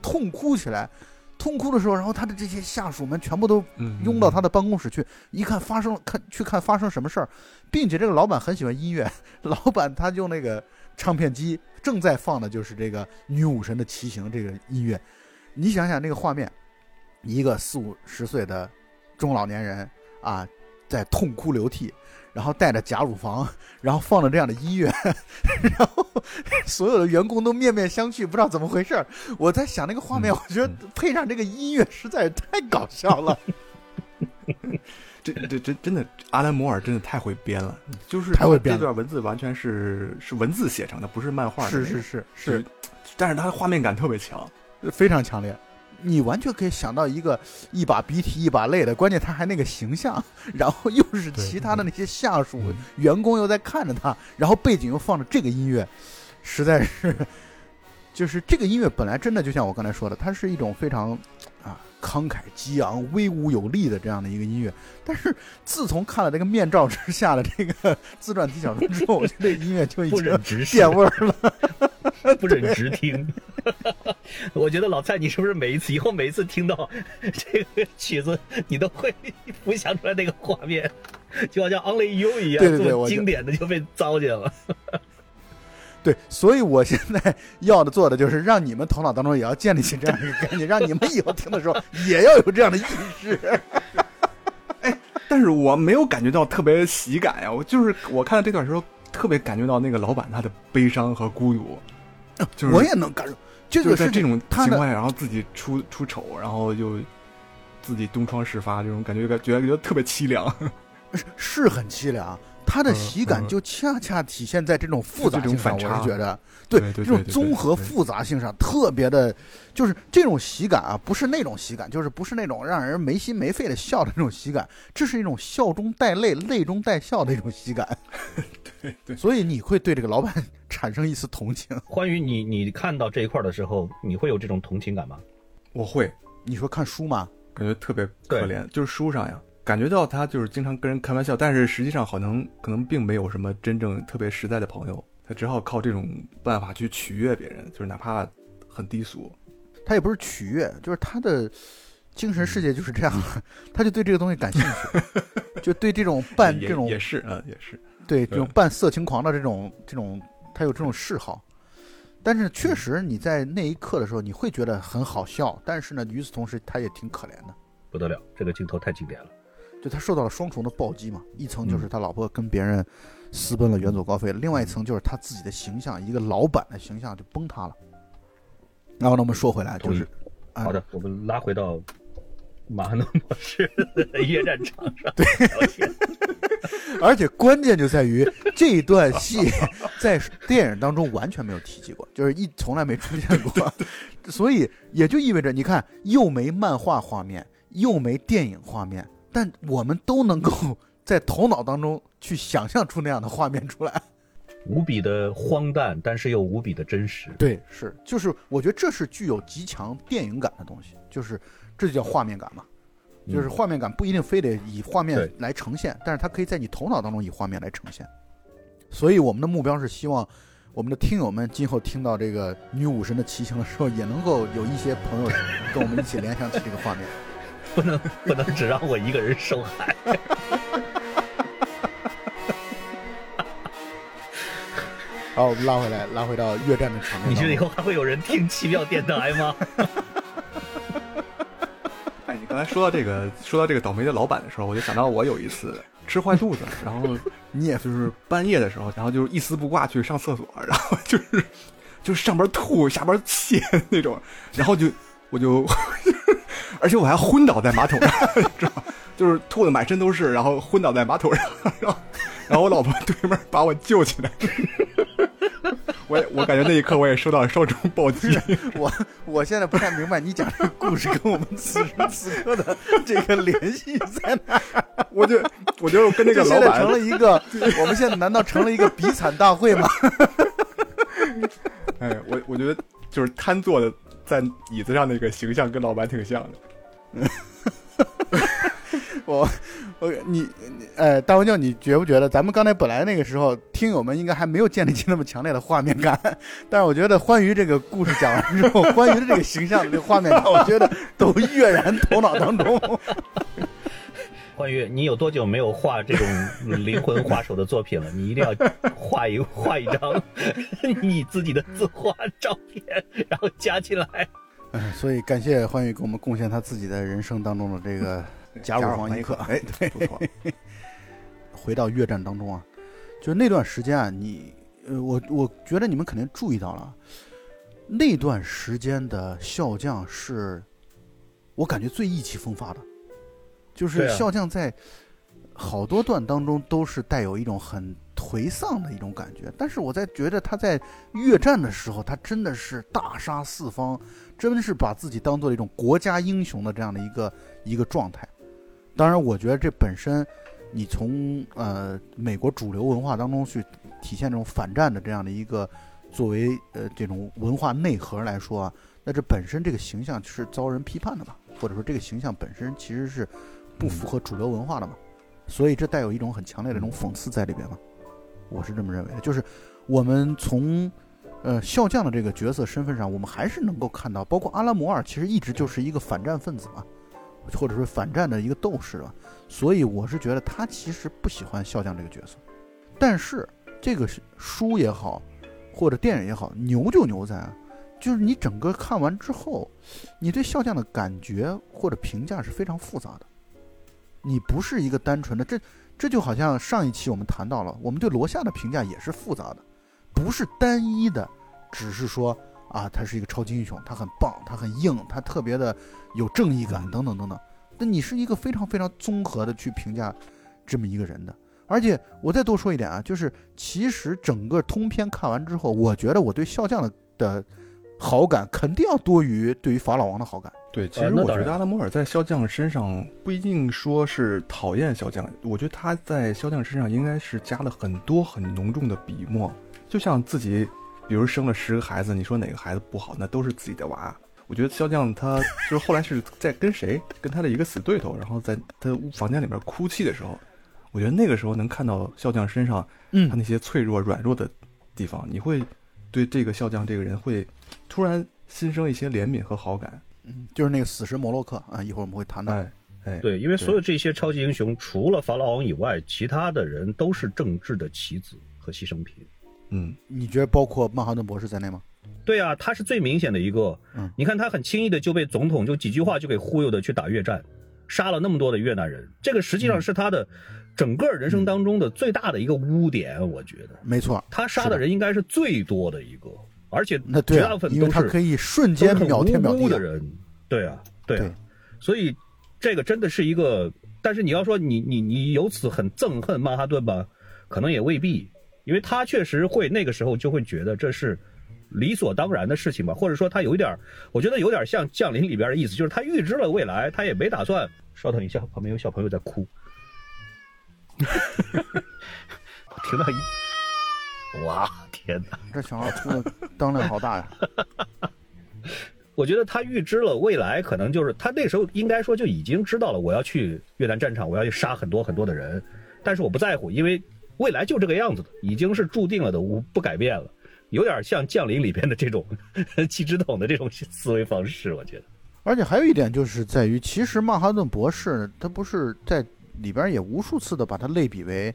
痛哭起来，痛哭的时候，然后他的这些下属们全部都拥到他的办公室去，一看发生了看去看发生什么事儿，并且这个老板很喜欢音乐，老板他就那个。唱片机正在放的就是这个女武神的骑行这个音乐，你想想那个画面，一个四五十岁的中老年人啊，在痛哭流涕，然后带着假乳房，然后放着这样的音乐，然后所有的员工都面面相觑，不知道怎么回事。我在想那个画面，我觉得配上这个音乐实在是太搞笑了。这这真真的，阿兰摩尔真的太会编了，就是太会编这段文字完全是是文字写成的，不是漫画。是是是是，但是它的画面感特别强，非常强烈。你完全可以想到一个一把鼻涕一把泪的，关键他还那个形象，然后又是其他的那些下属嗯员工又在看着他，然后背景又放着这个音乐，实在是，就是这个音乐本来真的就像我刚才说的，它是一种非常啊慷慨激昂、威武有力的这样的一个音乐。但是自从看了这个面罩之下的这个 自传体小说之后，我觉得这音乐就已不经忍直视，变味儿了。不 忍直听。我觉得老蔡，你是不是每一次以后每一次听到这个曲子，你都会浮想出来那个画面，就好像 Only You 一样，对对对经典的就被糟践了。对，所以我现在 要的做的就是让你们头脑当中也要建立起这样一个概念，让你们以后听的时候 也要有这样的意识。哎但是我没有感觉到特别喜感呀，我就是我看到这段时候特别感觉到那个老板他的悲伤和孤独，就是我也能感受，这就个是这种情况下，然后自己出出丑，然后又自己东窗事发，这种感觉感觉觉得特别凄凉。是很凄凉，它的嗯喜感嗯就恰恰体现在这种复杂性上，就这种反差我是觉得，对对这种综合复杂性上特别的，就是这种喜感啊，不是那种喜感，就是不是那种让人没心没肺的笑的那种喜感，这是一种笑中带泪、泪中带笑的一种喜感。对对，所以你会对这个老板 产生一丝同情。关于，你你看到这一块的时候，你会有这种同情感吗？我会你说看书吗？感觉特别可怜，就是书上呀，感觉到他就是经常跟人开玩笑，但是实际上可能可能并没有什么真正特别实在的朋友，他只好靠这种办法去取悦别人，就是哪怕很低俗。他也不是取悦，就是他的精神世界就是这样，他就对这个东西感兴趣，就对这种半这种也是啊，也是。对这种半色情狂的这种这种，他有这种嗜好。但是确实你在那一刻的时候，你会觉得很好笑，但是呢，与此同时他也挺可怜的，不得了，这个镜头太经典了。就他受到了双重的暴击嘛，一层嗯就是他老婆跟别人私奔了，远走高飞了；另外一层就是他自己的形象，一个老板的形象就崩塌了。然后呢，我们说回来，就是啊好的，我们拉回到马汉诺模式的约战场上。对，而且关键就在于这一段戏 在电影当中完全没有提及过，就是一从来没出现过，所以也就意味着你看又没漫画画面，又没电影画面，但我们都能够 在头脑当中去想象出那样的画面出来。无比的荒诞，但是又无比的真实。对，是，就是我觉得这是具有极强电影感的东西，就是这就叫画面感嘛。就是画面感不一定非得以画面来呈现，但是它可以在你头脑当中以画面来呈现。所以我们的目标是希望我们的听友们今后听到这个女武神的骑行的时候，也能够有一些朋友跟我们一起联想起这个画面。不能不能只让我一个人受害。好，我们拉回来，拉回到越战的场面。你觉得以后还会有人听奇妙电台吗？哎，你刚才说到这个，说到这个倒霉的老板的时候，我就想到我有一次吃坏肚子，然后你也就是半夜的时候，然后就是一丝不挂去上厕所，然后就是就是上边吐下边泻那种，然后就我就，而且我还昏倒在马桶上，你 知道吗？就是吐的满身都是，然后昏倒在马桶上，然后然后我老婆对面把我救起来。我也我感觉那一刻我也受到了双重暴击，我我现在不太明白你讲这个故事跟我们此时此刻的这个联系在哪。我就我就跟那个老板成了一个，我们现在难道成了一个比惨大会吗？哎，我我觉得就是瘫坐的在椅子上那个形象跟老板挺像的。我我你你呃，大文教，你觉不觉得咱们刚才本来那个时候，听友们应该还没有建立起那么强烈的画面感，但是我觉得欢愉这个故事讲完之后，欢愉的这个形象这个画面感，我觉得都跃然头脑当中。欢愉，你有多久没有画这种灵魂画手的作品了？你一定要画一画一张 你自己的自画照片，然后加进来。嗯，所以感谢欢宇给我们贡献他自己的人生当中的这个加入黄一刻。哎，对，不错。回到越战当中啊，就是那段时间啊，你呃，我我觉得你们肯定注意到了，那段时间的笑将是，我感觉最意气风发的，就是对啊笑将在好多段当中都是带有一种很颓丧的一种感觉。但是我在觉得他在越战的时候，他真的是大杀四方，真是把自己当做一种国家英雄的这样的一个一个状态。当然，我觉得这本身，你从呃美国主流文化当中去体现这种反战的这样的一个作为呃这种文化内核来说啊，那这本身这个形象是遭人批判的嘛，或者说这个形象本身其实是不符合主流文化的嘛，所以这带有一种很强烈的这种讽刺在里边嘛，我是这么认为的。就是我们从呃笑匠的这个角色身份上，我们还是能够看到，包括阿拉摩尔其实一直就是一个反战分子嘛，或者说反战的一个斗士吧，所以我是觉得他其实不喜欢笑匠这个角色，但是这个书也好，或者电影也好，牛就牛在啊。就是你整个看完之后，你对笑匠的感觉或者评价是非常复杂的。你不是一个单纯的，这这就好像上一期我们谈到了，我们对罗夏的评价也是复杂的，不是单一的，只是说啊，他是一个超级英雄，他很棒，他很硬，他特别的有正义感等等等等。那你是一个非常非常综合的去评价这么一个人的。而且我再多说一点啊，就是其实整个通篇看完之后，我觉得我对笑匠的的。好感肯定要多于对于法老王的好感。对，其实我觉得阿拉摩尔在肖将身上不一定说是讨厌肖将，我觉得他在肖将身上应该是加了很多很浓重的笔墨，就像自己，比如生了十个孩子，你说哪个孩子不好，那都是自己的娃。我觉得肖将他就是后来是在跟谁，跟他的一个死对头，然后在他房间里面哭泣的时候，我觉得那个时候能看到肖将身上，嗯，他那些脆弱软弱的地方，你会对这个肖将这个人会。突然心生一些怜悯和好感，嗯，就是那个死神摩洛克啊，一会儿我们会谈到。哎，对，因为所有这些超级英雄，除了法老王以外，其他的人都是政治的棋子和牺牲品。嗯，你觉得包括曼哈顿博士在内吗？对啊，他是最明显的一个。嗯，你看他很轻易的就被总统就几句话就给忽悠的去打越战，杀了那么多的越南人，这个实际上是他的整个人生当中的最大的一个污点，我觉得。没错，他杀的人应该是最多的一个。而且那绝大部分都是可以瞬间秒天秒地的人，对啊，对啊，所以这个真的是一个。但是你要说你你你由此很憎恨曼哈顿吧，可能也未必，因为他确实会那个时候就会觉得这是理所当然的事情吧，或者说他有一点，我觉得有点像降临里边的意思，就是他预知了未来，他也没打算。稍等一下，旁边有小朋友在哭，我听到一，哇。天哪，这小孩出的当量好大呀！我觉得他预知了未来，可能就是他那时候应该说就已经知道了，我要去越南战场，我要去杀很多很多的人，但是我不在乎，因为未来就这个样子的，已经是注定了的，我不改变了，有点像《降临》里边的这种气质桶的这种思维方式，我觉得。而且还有一点就是在于，其实曼哈顿博士他不是在里边也无数次的把他类比为。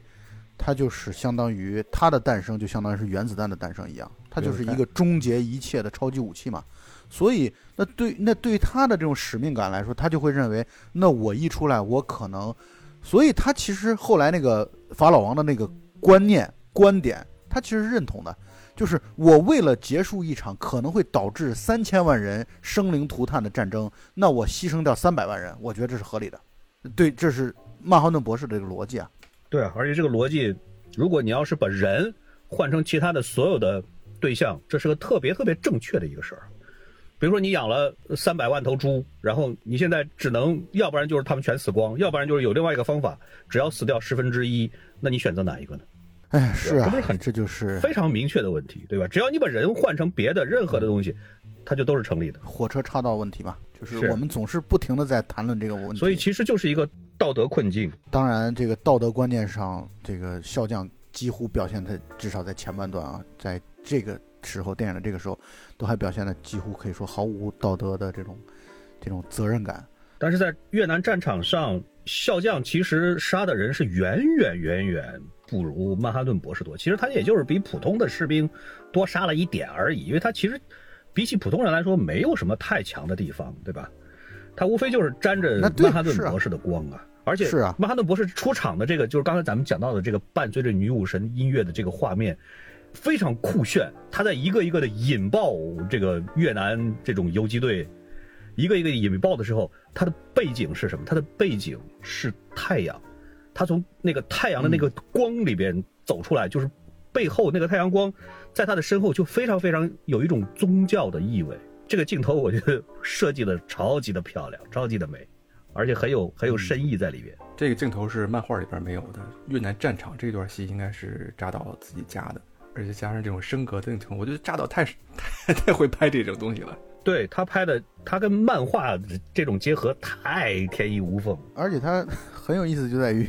它就是相当于它的诞生，就相当于是原子弹的诞生一样，它就是一个终结一切的超级武器嘛。所以，那对那对他的这种使命感来说，他就会认为，那我一出来，我可能，所以他其实后来那个法老王的那个观念观点，他其实认同的，就是我为了结束一场可能会导致三千万人生灵涂炭的战争，那我牺牲掉三百万人，我觉得这是合理的。对，这是曼哈顿博士的这个逻辑啊。对啊，而且这个逻辑，如果你要是把人换成其他的所有的对象，这是个特别特别正确的一个事儿。比如说你养了三百万头猪，然后你现在只能，要不然就是他们全死光，要不然就是有另外一个方法，只要死掉十分之一，那你选择哪一个呢？哎，是啊，这不是很这就是非常明确的问题，对吧？只要你把人换成别的任何的东西，它就都是成立的。火车岔道问题嘛，就是我们总是不停的在谈论这个问题，所以其实就是一个。道德困境，当然，这个道德观念上，这个笑匠几乎表现的，至少在前半段啊，在这个时候，电影的这个时候，都还表现的几乎可以说毫无道德的这种这种责任感。但是在越南战场上，笑匠其实杀的人是远远远远不如曼哈顿博士多。其实他也就是比普通的士兵多杀了一点而已，因为他其实比起普通人来说，没有什么太强的地方，对吧？他无非就是沾着曼哈顿博士的光啊。而且是啊，曼哈顿博士出场的这个，就是刚才咱们讲到的这个伴随着女武神音乐的这个画面，非常酷炫。他在一个一个的引爆这个越南这种游击队，一个一个引爆的时候，他的背景是什么？他的背景是太阳，他从那个太阳的那个光里边走出来，就是背后那个太阳光，在他的身后就非常非常有一种宗教的意味。这个镜头我觉得设计的超级的漂亮，超级的美，而且很有很有深意在里边。这个镜头是漫画里边没有的。越南战场这段戏应该是扎导自己加的，而且加上这种升格的镜头，我觉得扎导太太太会拍这种东西了。对他拍的，他跟漫画这种结合太天衣无缝。而且他很有意思，就在于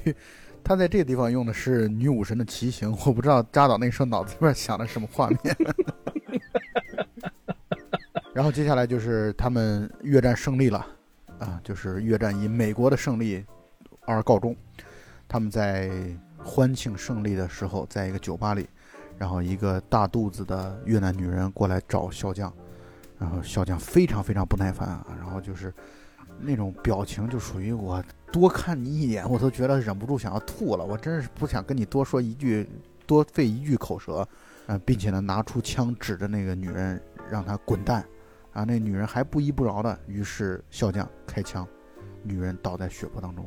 他在这个地方用的是女武神的骑行，我不知道扎导那时候脑子里面想的什么画面。然后接下来就是他们越战胜利了，啊，就是越战以美国的胜利而告终。他们在欢庆胜利的时候，在一个酒吧里，然后一个大肚子的越南女人过来找小将，然后小将非常非常不耐烦啊，然后就是那种表情就属于我多看你一眼，我都觉得忍不住想要吐了，我真是不想跟你多说一句，多费一句口舌，呃，并且呢拿出枪指着那个女人，让她滚蛋。啊，那女人还不依不饶的，于是笑将开枪，女人倒在血泊当中，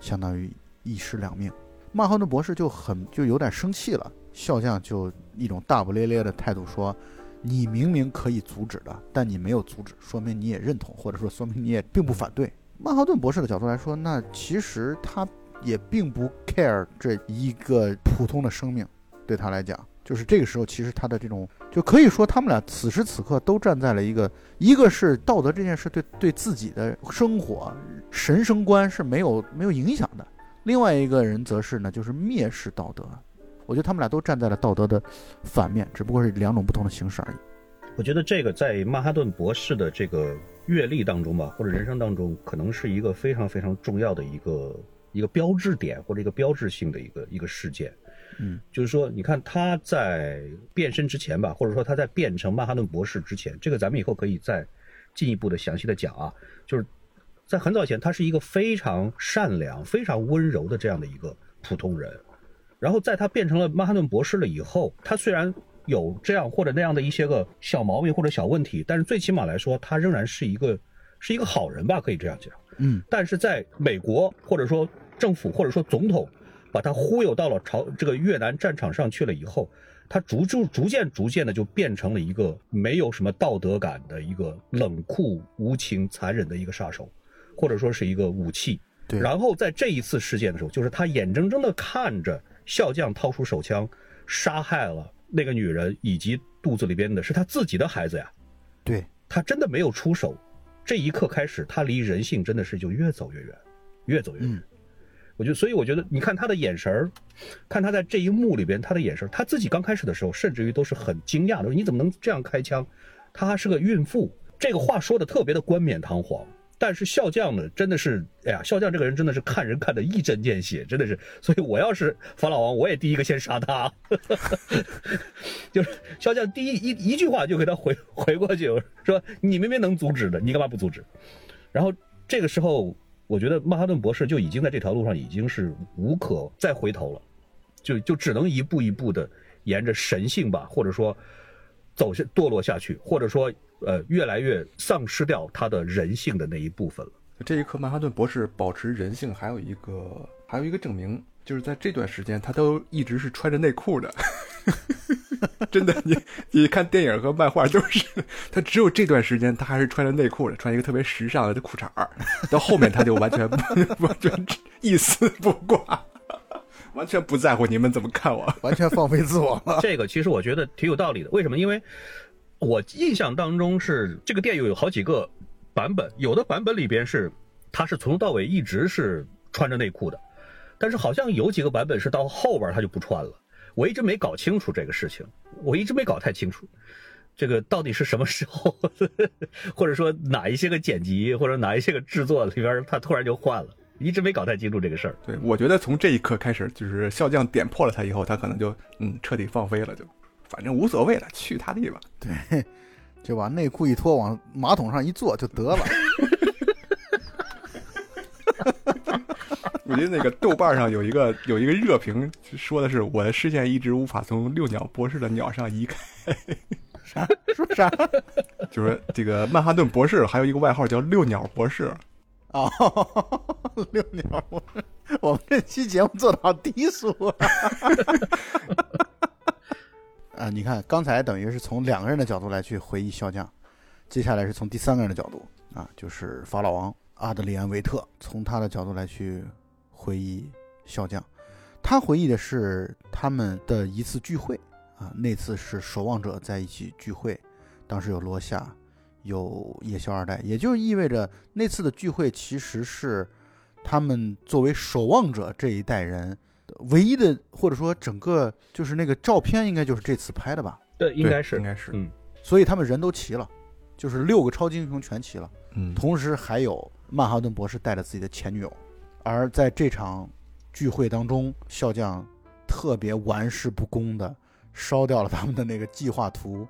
相当于一尸两命。曼哈顿博士就很就有点生气了，笑将就一种大不咧咧的态度说：“你明明可以阻止的，但你没有阻止，说明你也认同，或者说说明你也并不反对。”曼哈顿博士的角度来说，那其实他也并不 care 这一个普通的生命，对他来讲。就是这个时候，其实他的这种就可以说，他们俩此时此刻都站在了一个，一个是道德这件事对对自己的生活神圣观是没有没有影响的，另外一个人则是呢，就是蔑视道德。我觉得他们俩都站在了道德的反面，只不过是两种不同的形式而已。我觉得这个在曼哈顿博士的这个阅历当中吧，或者人生当中，可能是一个非常非常重要的一个一个标志点或者一个标志性的一个一个事件。嗯，就是说，你看他在变身之前吧，或者说他在变成曼哈顿博士之前，这个咱们以后可以再进一步的详细的讲啊。就是在很早前，他是一个非常善良、非常温柔的这样的一个普通人。然后在他变成了曼哈顿博士了以后，他虽然有这样或者那样的一些个小毛病或者小问题，但是最起码来说，他仍然是一个是一个好人吧，可以这样讲。嗯，但是在美国或者说政府或者说总统。把他忽悠到了朝这个越南战场上去了以后，他逐就逐渐逐渐的就变成了一个没有什么道德感的一个冷酷无情残忍的一个杀手，或者说是一个武器。对。然后在这一次事件的时候，就是他眼睁睁的看着笑将掏出手枪，杀害了那个女人以及肚子里边的是他自己的孩子呀。对。他真的没有出手，这一刻开始，他离人性真的是就越走越远，越走越远。我就，所以我觉得，你看他的眼神儿，看他在这一幕里边，他的眼神他自己刚开始的时候，甚至于都是很惊讶的，你怎么能这样开枪？她是个孕妇，这个话说的特别的冠冕堂皇。但是笑匠呢，真的是，哎呀，笑匠这个人真的是看人看的一针见血，真的是。所以我要是法老王，我也第一个先杀他。就是笑匠第一一一句话就给他回回过去，说你明明能阻止的，你干嘛不阻止？然后这个时候。我觉得曼哈顿博士就已经在这条路上已经是无可再回头了，就就只能一步一步的沿着神性吧，或者说走下堕落下去，或者说呃越来越丧失掉他的人性的那一部分了。这一刻，曼哈顿博士保持人性，还有一个还有一个证明，就是在这段时间他都一直是穿着内裤的。真的，你你看电影和漫画都是他，只有这段时间他还是穿着内裤的，穿一个特别时尚的裤衩儿。到后面他就完全不 完全一丝不挂，完全不在乎你们怎么看我，完全放飞自我了。这个其实我觉得挺有道理的。为什么？因为我印象当中是这个电影有好几个版本，有的版本里边是他是从头到尾一直是穿着内裤的，但是好像有几个版本是到后边他就不穿了。我一直没搞清楚这个事情，我一直没搞太清楚，这个到底是什么时候，或者说哪一些个剪辑或者哪一些个制作里边，他突然就换了，一直没搞太清楚这个事儿。对，我觉得从这一刻开始，就是笑匠点破了他以后，他可能就嗯彻底放飞了，就反正无所谓了，去他地吧。对，就把内裤一脱，往马桶上一坐就得了。我觉得那个豆瓣上有一个有一个热评，说的是我的视线一直无法从六鸟博士的鸟上移开。啥？说啥？就是这个曼哈顿博士还有一个外号叫六鸟博士。哦，六鸟，博士我们这期节目做的好低俗啊！啊，你看，刚才等于是从两个人的角度来去回忆笑匠，接下来是从第三个人的角度啊，就是法老王阿德里安维特，从他的角度来去回忆笑匠。他回忆的是他们的一次聚会啊，那次是守望者在一起聚会，当时有罗夏，有夜宵二代，也就意味着那次的聚会其实是他们作为守望者这一代人唯一的，或者说整个就是那个照片，应该就是这次拍的吧。对，应该是应该是，嗯，所以他们人都齐了，就是六个超级英雄全齐了，嗯，同时还有曼哈顿博士带着自己的前女友，而在这场聚会当中，笑匠特别玩世不恭的烧掉了他们的那个计划图，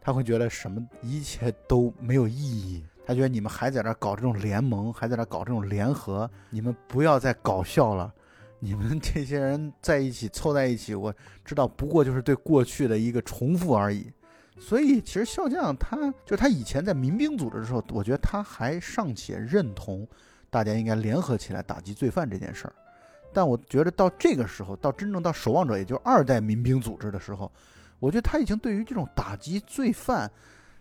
他会觉得什么一切都没有意义。他觉得你们还在那搞这种联盟，还在那搞这种联合，你们不要再搞笑了。你们这些人在一起凑在一起，我知道不过就是对过去的一个重复而已。所以其实笑匠他就他以前在民兵组织的时候，我觉得他还尚且认同大家应该联合起来打击罪犯这件事儿。但我觉得到这个时候，到真正到守望者，也就是二代民兵组织的时候，我觉得他已经对于这种打击罪犯、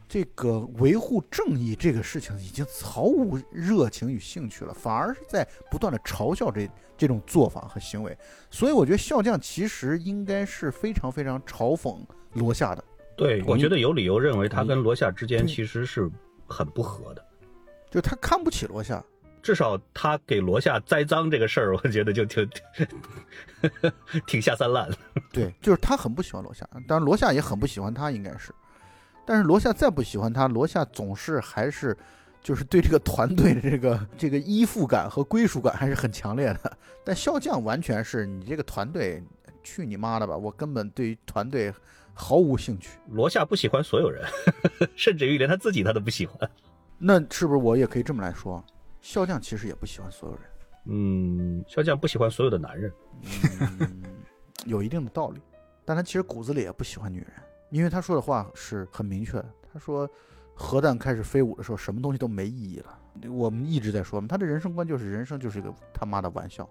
这个维护正义这个事情已经毫无热情与兴趣了，反而是在不断的嘲笑这这种做法和行为。所以我觉得笑匠其实应该是非常非常嘲讽罗夏的，对，我觉得有理由认为他跟罗夏之间其实是很不和的。就他看不起罗夏。至少他给罗夏栽赃这个事儿，我觉得就挺 挺下三滥的。对，就是他很不喜欢罗夏，当然罗夏也很不喜欢他，应该是。但是罗夏再不喜欢他，罗夏总是还是就是对这个团队的这个这个依附感和归属感还是很强烈的。但笑匠完全是你这个团队，去你妈的吧！我根本对于团队毫无兴趣。罗夏不喜欢所有人，甚至于连他自己他都不喜欢。那是不是我也可以这么来说？笑匠其实也不喜欢所有人，嗯，笑匠不喜欢所有的男人。嗯，有一定的道理。但他其实骨子里也不喜欢女人，因为他说的话是很明确的。他说，核弹开始飞舞的时候，什么东西都没意义了。我们一直在说嘛，他的人生观就是人生就是一个他妈的玩笑。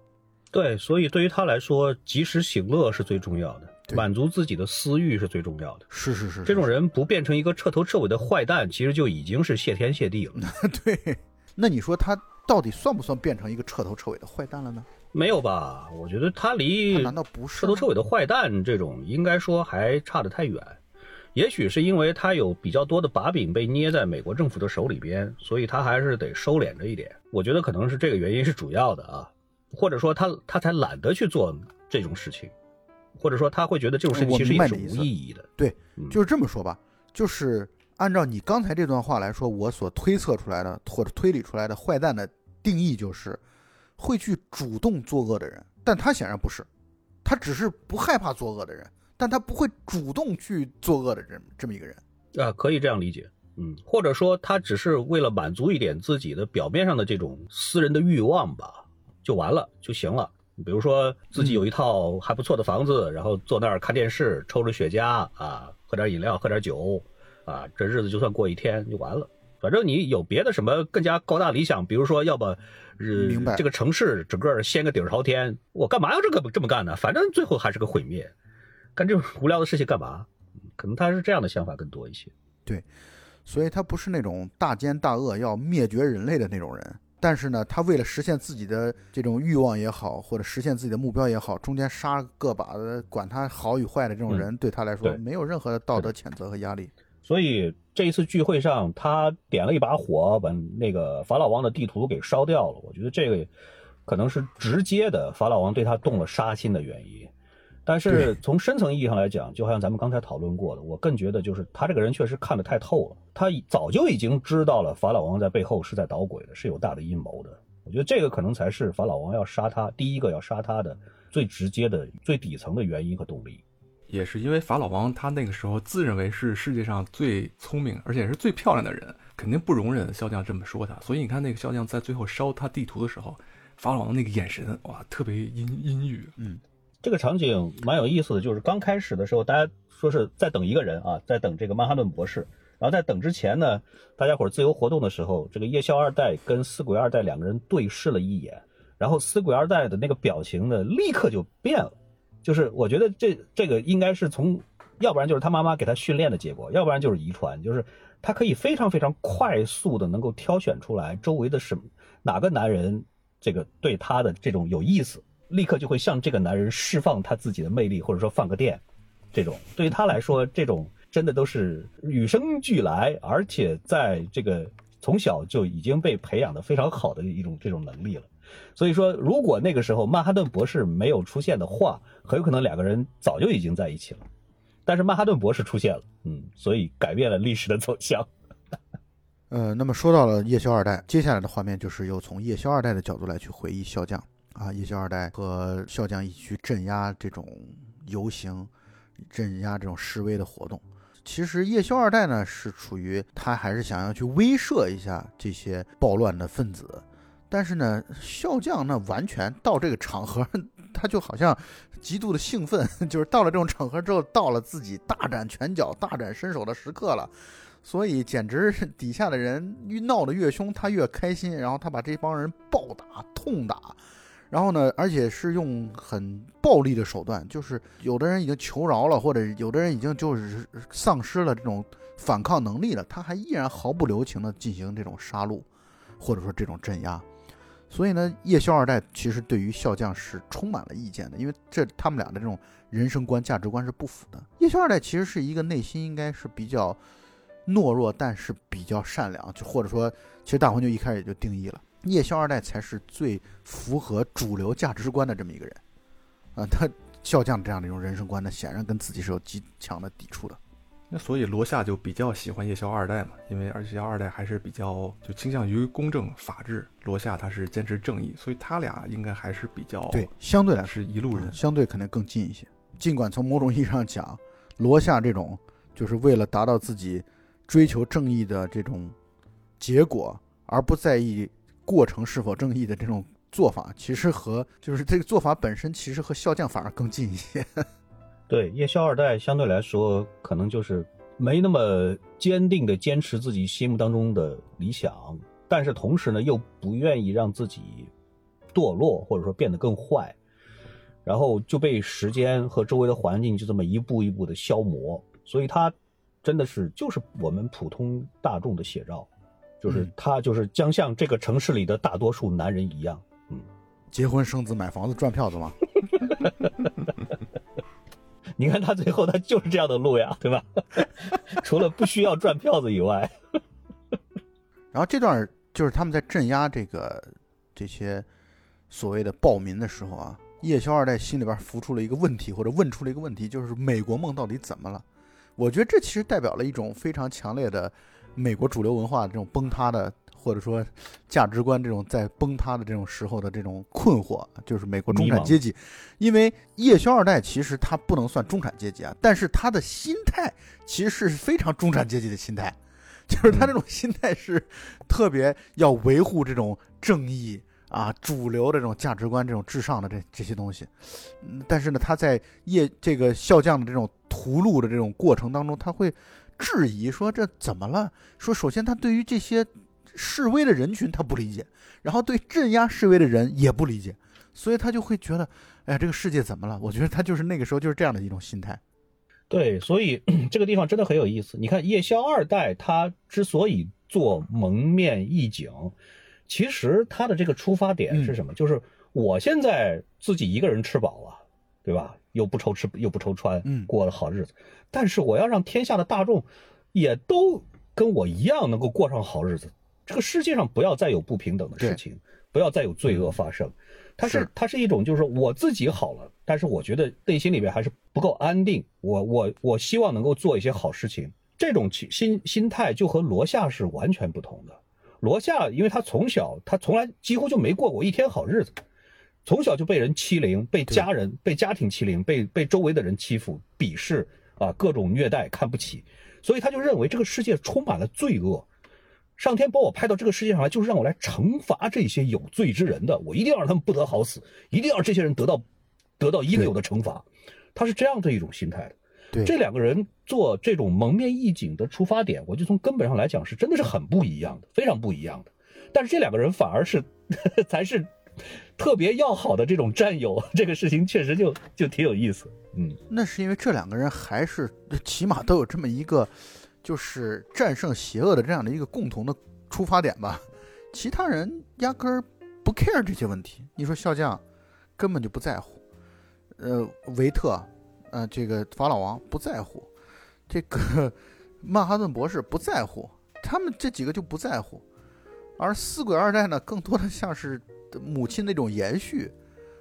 对，所以对于他来说，及时行乐是最重要的，满足自己的私欲是最重要的。是是是，这种人不变成一个彻头彻尾的坏蛋，其实就已经是谢天谢地了。对。那你说他到底算不算变成一个彻头彻尾的坏蛋了呢？没有吧？我觉得他离难道不是彻头彻尾的坏蛋这种，应该说还差得太远。也许是因为他有比较多的把柄被捏在美国政府的手里边，所以他还是得收敛着一点。我觉得可能是这个原因是主要的啊，或者说他他才懒得去做这种事情，或者说他会觉得这种事情其实也是无意义的。对嗯，就是这么说吧，就是按照你刚才这段话来说，我所推测出来的或者推理出来的坏蛋的定义就是会去主动作恶的人，但他显然不是，他只是不害怕作恶的人，但他不会主动去作恶的人这么一个人。啊，可以这样理解，嗯，或者说他只是为了满足一点自己的表面上的这种私人的欲望吧，就完了就行了。比如说自己有一套还不错的房子，然后坐那儿看电视，抽着雪茄啊，喝点饮料，喝点酒，啊，这日子就算过一天就完了。反正你有别的什么更加高大理想，比如说要把，呃明白，这个城市整个掀个底儿朝天，我干嘛要这个这么干呢？反正最后还是个毁灭，干这种无聊的事情干嘛？可能他是这样的想法更多一些。对所以他不是那种大奸大恶要灭绝人类的那种人。但是呢，他为了实现自己的这种欲望也好，或者实现自己的目标也好，中间杀个把的，管他好与坏的这种人，对他来说没有任何的道德谴责和压力。所以这一次聚会上，他点了一把火，把那个法老王的地图给烧掉了。我觉得这个可能是直接的法老王对他动了杀心的原因。但是从深层意义上来讲，就好像咱们刚才讨论过的，我更觉得就是他这个人确实看得太透了，他早就已经知道了法老王在背后是在捣鬼的，是有大的阴谋的。我觉得这个可能才是法老王要杀他第一个要杀他的最直接的、最底层的原因和动力。也是因为法老王他那个时候自认为是世界上最聪明而且是最漂亮的人，肯定不容忍肖将这么说他。所以你看那个肖将在最后烧他地图的时候，法老王那个眼神哇，特别阴阴郁。嗯这个场景蛮有意思的，就是刚开始的时候，大家说是在等一个人啊，在等这个曼哈顿博士。然后在等之前呢，大家伙儿自由活动的时候，这个夜宵二代跟死鬼二代两个人对视了一眼，然后死鬼二代的那个表情呢，立刻就变了。就是我觉得这这个应该是从，要不然就是他妈妈给他训练的结果，要不然就是遗传，就是他可以非常非常快速的能够挑选出来周围的什哪个男人这个对他的这种有意思，立刻就会向这个男人释放他自己的魅力，或者说放个电，这种对于他来说，这种真的都是与生俱来，而且在这个从小就已经被培养的非常好的一种这种能力了。所以说，如果那个时候曼哈顿博士没有出现的话，很有可能两个人早就已经在一起了。但是曼哈顿博士出现了，嗯，所以改变了历史的走向。呃，那么说到了夜宵二代，接下来的画面就是又从夜宵二代的角度来去回忆笑匠啊，夜宵二代和笑匠一起去镇压这种游行、镇压这种示威的活动。其实夜宵二代呢是处于他还是想要去威慑一下这些暴乱的分子，但是呢，笑匠那完全到这个场合，他就好像极度的兴奋，就是到了这种场合之后，到了自己大展拳脚、大展身手的时刻了。所以简直是底下的人越闹得越凶，他越开心。然后他把这帮人暴打、痛打，然后呢，而且是用很暴力的手段，就是有的人已经求饶了，或者有的人已经就是丧失了这种反抗能力了，他还依然毫不留情地进行这种杀戮，或者说这种镇压。所以呢，夜宵二代其实对于笑匠是充满了意见的，因为这他们俩的这种人生观、价值观是不符的。夜宵二代其实是一个内心应该是比较。懦弱，但是比较善良，就或者说，其实大黄就一开始也就定义了，夜宵二代才是最符合主流价值观的这么一个人，啊，他笑匠这样的一种人生观呢，显然跟自己是有极强的抵触的。那所以罗夏就比较喜欢夜宵二代嘛，因为夜宵二代还是比较就倾向于公正法治，罗夏他是坚持正义，所以他俩应该还是比较对，相对来说是一路人，相对可能更近一些。尽管从某种意义上讲，罗夏这种就是为了达到自己。追求正义的这种结果，而不在意过程是否正义的这种做法，其实和就是这个做法本身，其实和笑匠反而更近一些。对，夜宵二代相对来说，可能就是没那么坚定的坚持自己心目当中的理想，但是同时呢，又不愿意让自己堕落，或者说变得更坏，然后就被时间和周围的环境就这么一步一步的消磨，所以他。真的是就是我们普通大众的写照，就是他就是将像这个城市里的大多数男人一样，嗯，结婚生子买房子赚票子吗？你看他最后他就是这样的路呀，对吧？除了不需要赚票子以外，然后这段就是他们在镇压这个这些所谓的暴民的时候啊，夜宵二代心里边浮出了一个问题，或者问出了一个问题，就是美国梦到底怎么了？我觉得这其实代表了一种非常强烈的美国主流文化的这种崩塌的，或者说价值观这种在崩塌的这种时候的这种困惑，就是美国中产阶级。因为夜宵二代其实他不能算中产阶级啊，但是他的心态其实是非常中产阶级的心态，就是他这种心态是特别要维护这种正义啊、主流的这种价值观、这种至上的这这些东西。嗯，但是呢，他在夜这个笑匠的这种。屠戮的这种过程当中，他会质疑说：“这怎么了？”说首先他对于这些示威的人群他不理解，然后对镇压示威的人也不理解，所以他就会觉得：“哎呀，这个世界怎么了？”我觉得他就是那个时候就是这样的一种心态。对，所以 这个地方真的很有意思。你看夜宵二代他之所以做蒙面义警，其实他的这个出发点是什么？就是我现在自己一个人吃饱了，对吧？又不愁吃又不愁穿，嗯，过了好日子。但是我要让天下的大众，也都跟我一样能够过上好日子。这个世界上不要再有不平等的事情，不要再有罪恶发生。它是它是一种就是我自己好了，但是我觉得内心里面还是不够安定。我我我希望能够做一些好事情。这种心心态就和罗夏是完全不同的。罗夏因为他从小他从来几乎就没过过一天好日子。从小就被人欺凌，被家人、被家庭欺凌，被被周围的人欺负、鄙视啊，各种虐待、看不起，所以他就认为这个世界充满了罪恶，上天把我派到这个世界上来，就是让我来惩罚这些有罪之人的，我一定要让他们不得好死，一定要让这些人得到得到应有的惩罚，他是这样的一种心态的。对，这两个人做这种蒙面义警的出发点，我就从根本上来讲是真的是很不一样的，非常不一样的。但是这两个人反而是 才是特别要好的这种战友，这个事情确实就就挺有意思。嗯，那是因为这两个人还是起码都有这么一个，就是战胜邪恶的这样的一个共同的出发点吧。其他人压根儿不 care 这些问题。你说笑匠根本就不在乎，呃，维特，呃，这个法老王不在乎，这个 曼哈顿博士不在乎，他们这几个就不在乎。而四鬼二代呢，更多的像是母亲那种延续。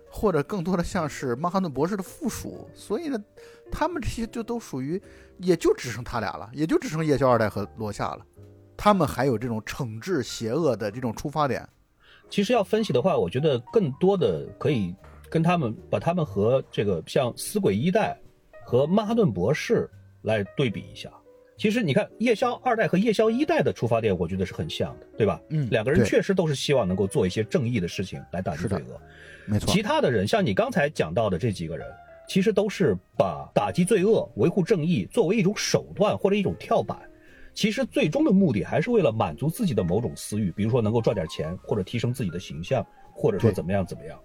或者更多的像是曼哈顿博士的附属，所以呢，他们这些就都属于，也就只剩他俩了，也就只剩夜宵二代和罗夏了。他们还有这种惩治邪恶的这种出发点。其实要分析的话，我觉得更多的可以跟他们把他们和这个像死鬼一代和曼哈顿博士来对比一下。其实你看夜宵二代和夜宵一代的出发点，我觉得是很像的，对吧？嗯，两个人确实都是希望能够做一些正义的事情来打击罪恶。没错，其他的人像你刚才讲到的这几个人，其实都是把打击罪恶、维护正义作为一种手段或者一种跳板，其实最终的目的还是为了满足自己的某种私欲，比如说能够赚点钱，或者提升自己的形象，或者说怎么样怎么样。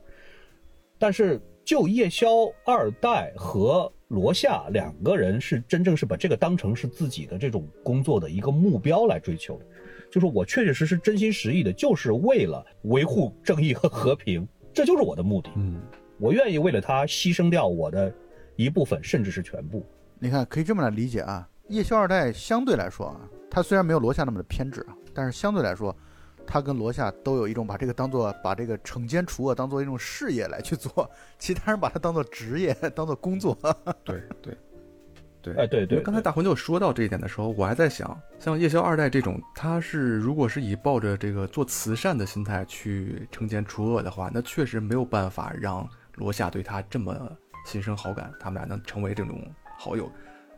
但是就夜宵二代和罗夏两个人是真正是把这个当成是自己的这种工作的一个目标来追求的，就是我确确实实真心实意的，就是为了维护正义和和平。这就是我的目的，嗯，我愿意为了他牺牲掉我的一部分，甚至是全部。你看，可以这么来理解啊。叶修二代相对来说啊，他虽然没有罗夏那么的偏执啊，但是相对来说，他跟罗夏都有一种把这个当做把这个惩奸除恶当做一种事业来去做，其他人把它当做职业，当做工作。对对。对，哎，对对，刚才大魂就说到这一点的时候，我还在想，像夜宵二代这种，他是如果是以抱着这个做慈善的心态去惩奸除恶的话，那确实没有办法让罗夏对他这么心生好感，他们俩能成为这种好友，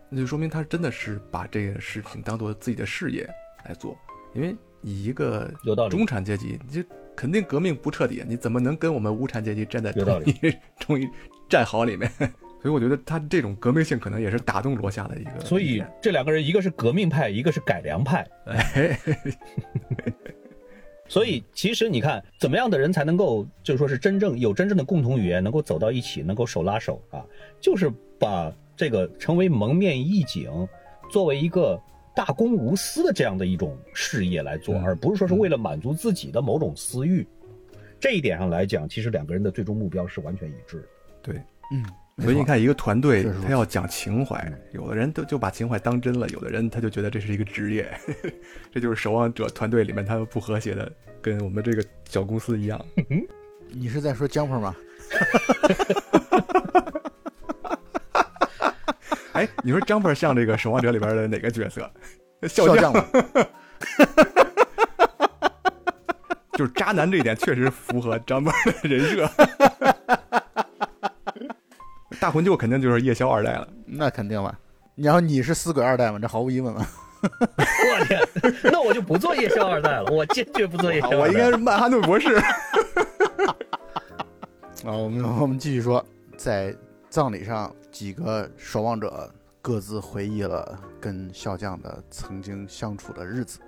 那就说明他真的是把这个事情当做自己的事业来做。因为以一个中产阶级，你就肯定革命不彻底，你怎么能跟我们无产阶级站在同一 同一战壕里面？所以我觉得他这种革命性可能也是打动罗夏的一个。所以这两个人，一个是革命派，一个是改良派。哎，所以其实你看，怎么样的人才能够，就是说是真正有真正的共同语言，能够走到一起，能够手拉手啊？就是把这个成为蒙面义警，作为一个大公无私的这样的一种事业来做，而不是说是为了满足自己的某种私欲。这一点上来讲，其实两个人的最终目标是完全一致的。对，嗯。所以你看，一个团队他要讲情怀，有的人都就把情怀当真了，有的人他就觉得这是一个职业，这就是守望者团队里面他们不和谐的，跟我们这个小公司一样。你是在说 Jumper 吗？哎，你说 Jumper 像这个守望者里边的哪个角色？笑匠吗？就是渣男这一点确实符合张鹏的人设。大魂就肯定就是夜宵二代了，那肯定了。然后你是死鬼二代嘛？这毫无疑问了。我天，那我就不做夜宵二代了，我坚决不做夜宵。我应该是曼哈顿博士。啊，我们我们继续说，在葬礼上，几个守望者各自回忆了跟笑匠的曾经相处的日子。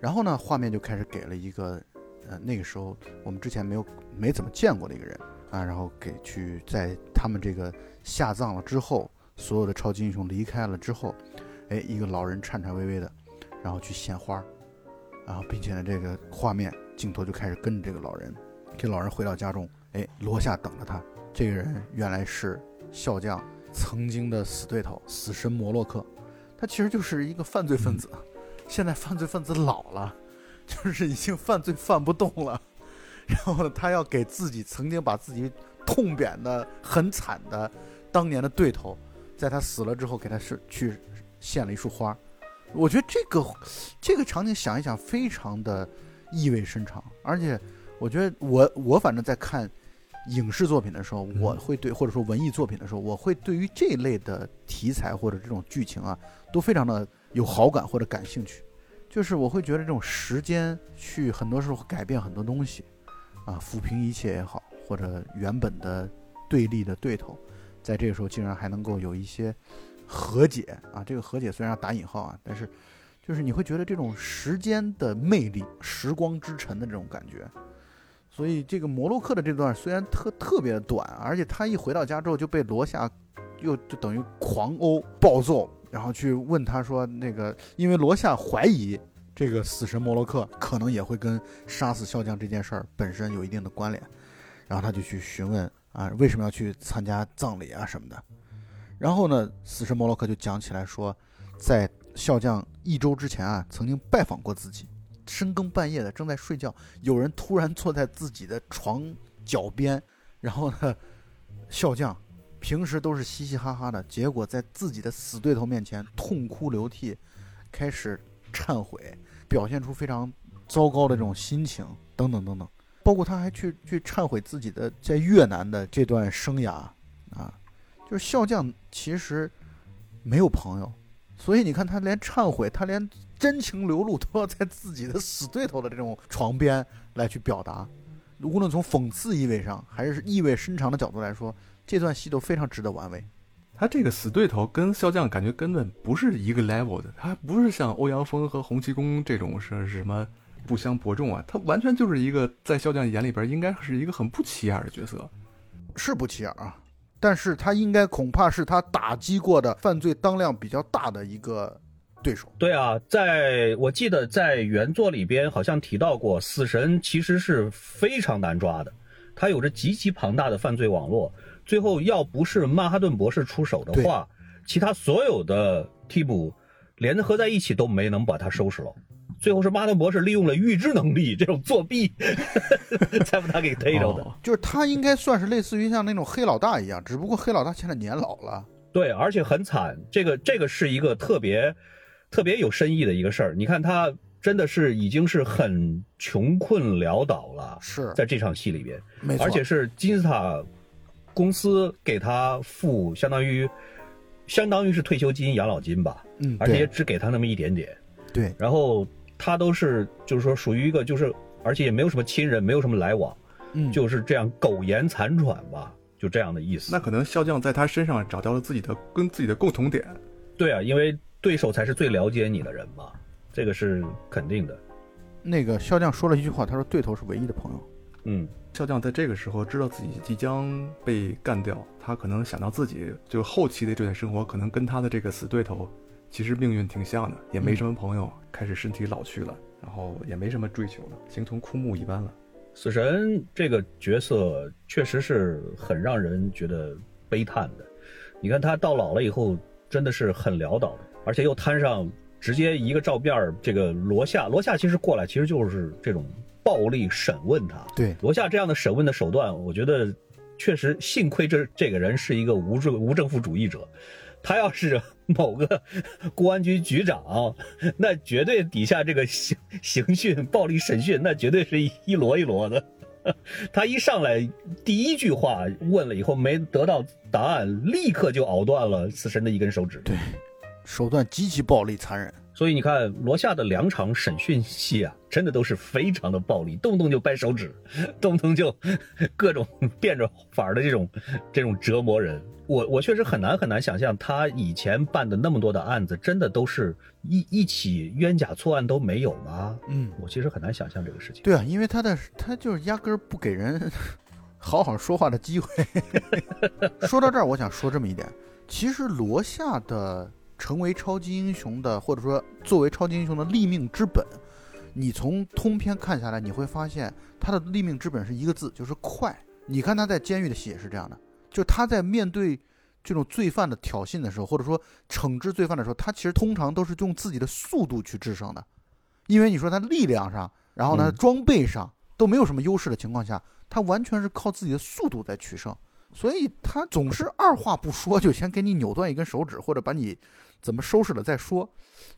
然后呢，画面就开始给了一个，呃，那个时候我们之前没有没怎么见过的一个人。啊，然后给去在他们这个下葬了之后，所有的超级英雄离开了之后，哎，一个老人颤颤巍巍的，然后去献花，然后并且呢，这个画面镜头就开始跟着这个老人，这老人回到家中，哎，罗夏等着他。这个人原来是笑匠曾经的死对头，死神摩洛克，他其实就是一个犯罪分子，现在犯罪分子老了，就是已经犯罪犯不动了。然后呢，他要给自己曾经把自己痛扁的很惨的当年的对头，在他死了之后，给他是去献了一束花。我觉得这个这个场景想一想，非常的意味深长。而且，我觉得我我反正在看影视作品的时候，我会对或者说文艺作品的时候，我会对于这类的题材或者这种剧情啊，都非常的有好感或者感兴趣。就是我会觉得这种时间去很多时候改变很多东西。啊，抚平一切也好，或者原本的对立的对头，在这个时候竟然还能够有一些和解啊。这个和解虽然要打引号啊，但是就是你会觉得这种时间的魅力、时光之城的这种感觉。所以这个摩洛克的这段虽然特特别的短，而且他一回到家之后就被罗夏又就等于狂殴暴揍，然后去问他说那个，因为罗夏怀疑这个死神摩洛克可能也会跟杀死笑匠这件事儿本身有一定的关联，然后他就去询问啊为什么要去参加葬礼啊什么的，然后呢，死神摩洛克就讲起来说，在笑匠一周之前啊曾经拜访过自己。深更半夜的正在睡觉，有人突然坐在自己的床脚边，然后呢，笑匠平时都是嘻嘻哈哈的，结果在自己的死对头面前痛哭流涕，开始忏悔，表现出非常糟糕的这种心情，等等等等，包括他还去去忏悔自己的在越南的这段生涯啊，就是笑匠其实没有朋友，所以你看他连忏悔，他连。真情流露都要在自己的死对头的这种床边来去表达，无论从讽刺意味上还是意味深长的角度来说，这段戏都非常值得玩味。他这个死对头跟笑匠感觉根本不是一个 level 的，他不是像欧阳锋和洪七公这种是什么不相伯仲啊，他完全就是一个在笑匠眼里边应该是一个很不起眼的角色，是不起眼啊，但是他应该恐怕是他打击过的犯罪当量比较大的一个。对手对啊，在我记得在原作里边好像提到过，死神其实是非常难抓的，他有着极其庞大的犯罪网络。最后要不是曼哈顿博士出手的话，其他所有的替补联合在一起都没能把他收拾了。最后是曼哈顿博士利用了预知能力这种作弊，才把他给逮着的。就是他应该算是类似于像那种黑老大一样，只不过黑老大现在年老了。对，而且很惨。这个这个是一个特别。特别有深意的一个事儿，你看他真的是已经是很穷困潦倒了，是在这场戏里边，没错，而且是金字塔公司给他付相当于相当于是退休金、养老金吧，嗯，而且也只给他那么一点点，对，然后他都是就是说属于一个就是而且也没有什么亲人，没有什么来往，嗯，就是这样苟延残喘吧，就这样的意思。那可能笑匠在他身上找到了自己的跟自己的共同点，对啊，因为。对手才是最了解你的人嘛，这个是肯定的。那个笑匠说了一句话，他说：“对头是唯一的朋友。”嗯，笑匠在这个时候知道自己即将被干掉，他可能想到自己就后期的这段生活，可能跟他的这个死对头其实命运挺像的，也没什么朋友，开始身体老去了，然后也没什么追求了，形同枯木一般了。死神这个角色确实是很让人觉得悲叹的。你看他到老了以后，真的是很潦倒的。而且又摊上直接一个照片这个罗夏，罗夏其实过来其实就是这种暴力审问他。对，罗夏这样的审问的手段，我觉得确实幸亏这这个人是一个无政无政府主义者，他要是某个 公安局局长，那绝对底下这个刑刑讯暴力审讯，那绝对是一一摞一摞的。他一上来第一句话问了以后没得到答案，立刻就咬断了死神的一根手指。对。手段极其暴力残忍，所以你看罗夏的两场审讯戏啊，真的都是非常的暴力，动不动就掰手指，动不动就各种变着法儿的这种这种折磨人。我我确实很难很难想象他以前办的那么多的案子，真的都是一一起冤假错案都没有吗？嗯，我其实很难想象这个事情。对啊，因为他的他就是压根儿不给人 好好说话的机会。说到这儿，我想说这么一点，其实罗夏的。成为超级英雄的，或者说作为超级英雄的立命之本，你从通篇看下来，你会发现他的立命之本是一个字，就是快。你看他在监狱的戏也是这样的，就他在面对这种罪犯的挑衅的时候，或者说惩治罪犯的时候，他其实通常都是用自己的速度去制胜的，因为你说他力量上，然后呢装备上都没有什么优势的情况下，他完全是靠自己的速度在取胜，所以他总是二话不说就先给你扭断一根手指，或者把你。怎么收拾了再说，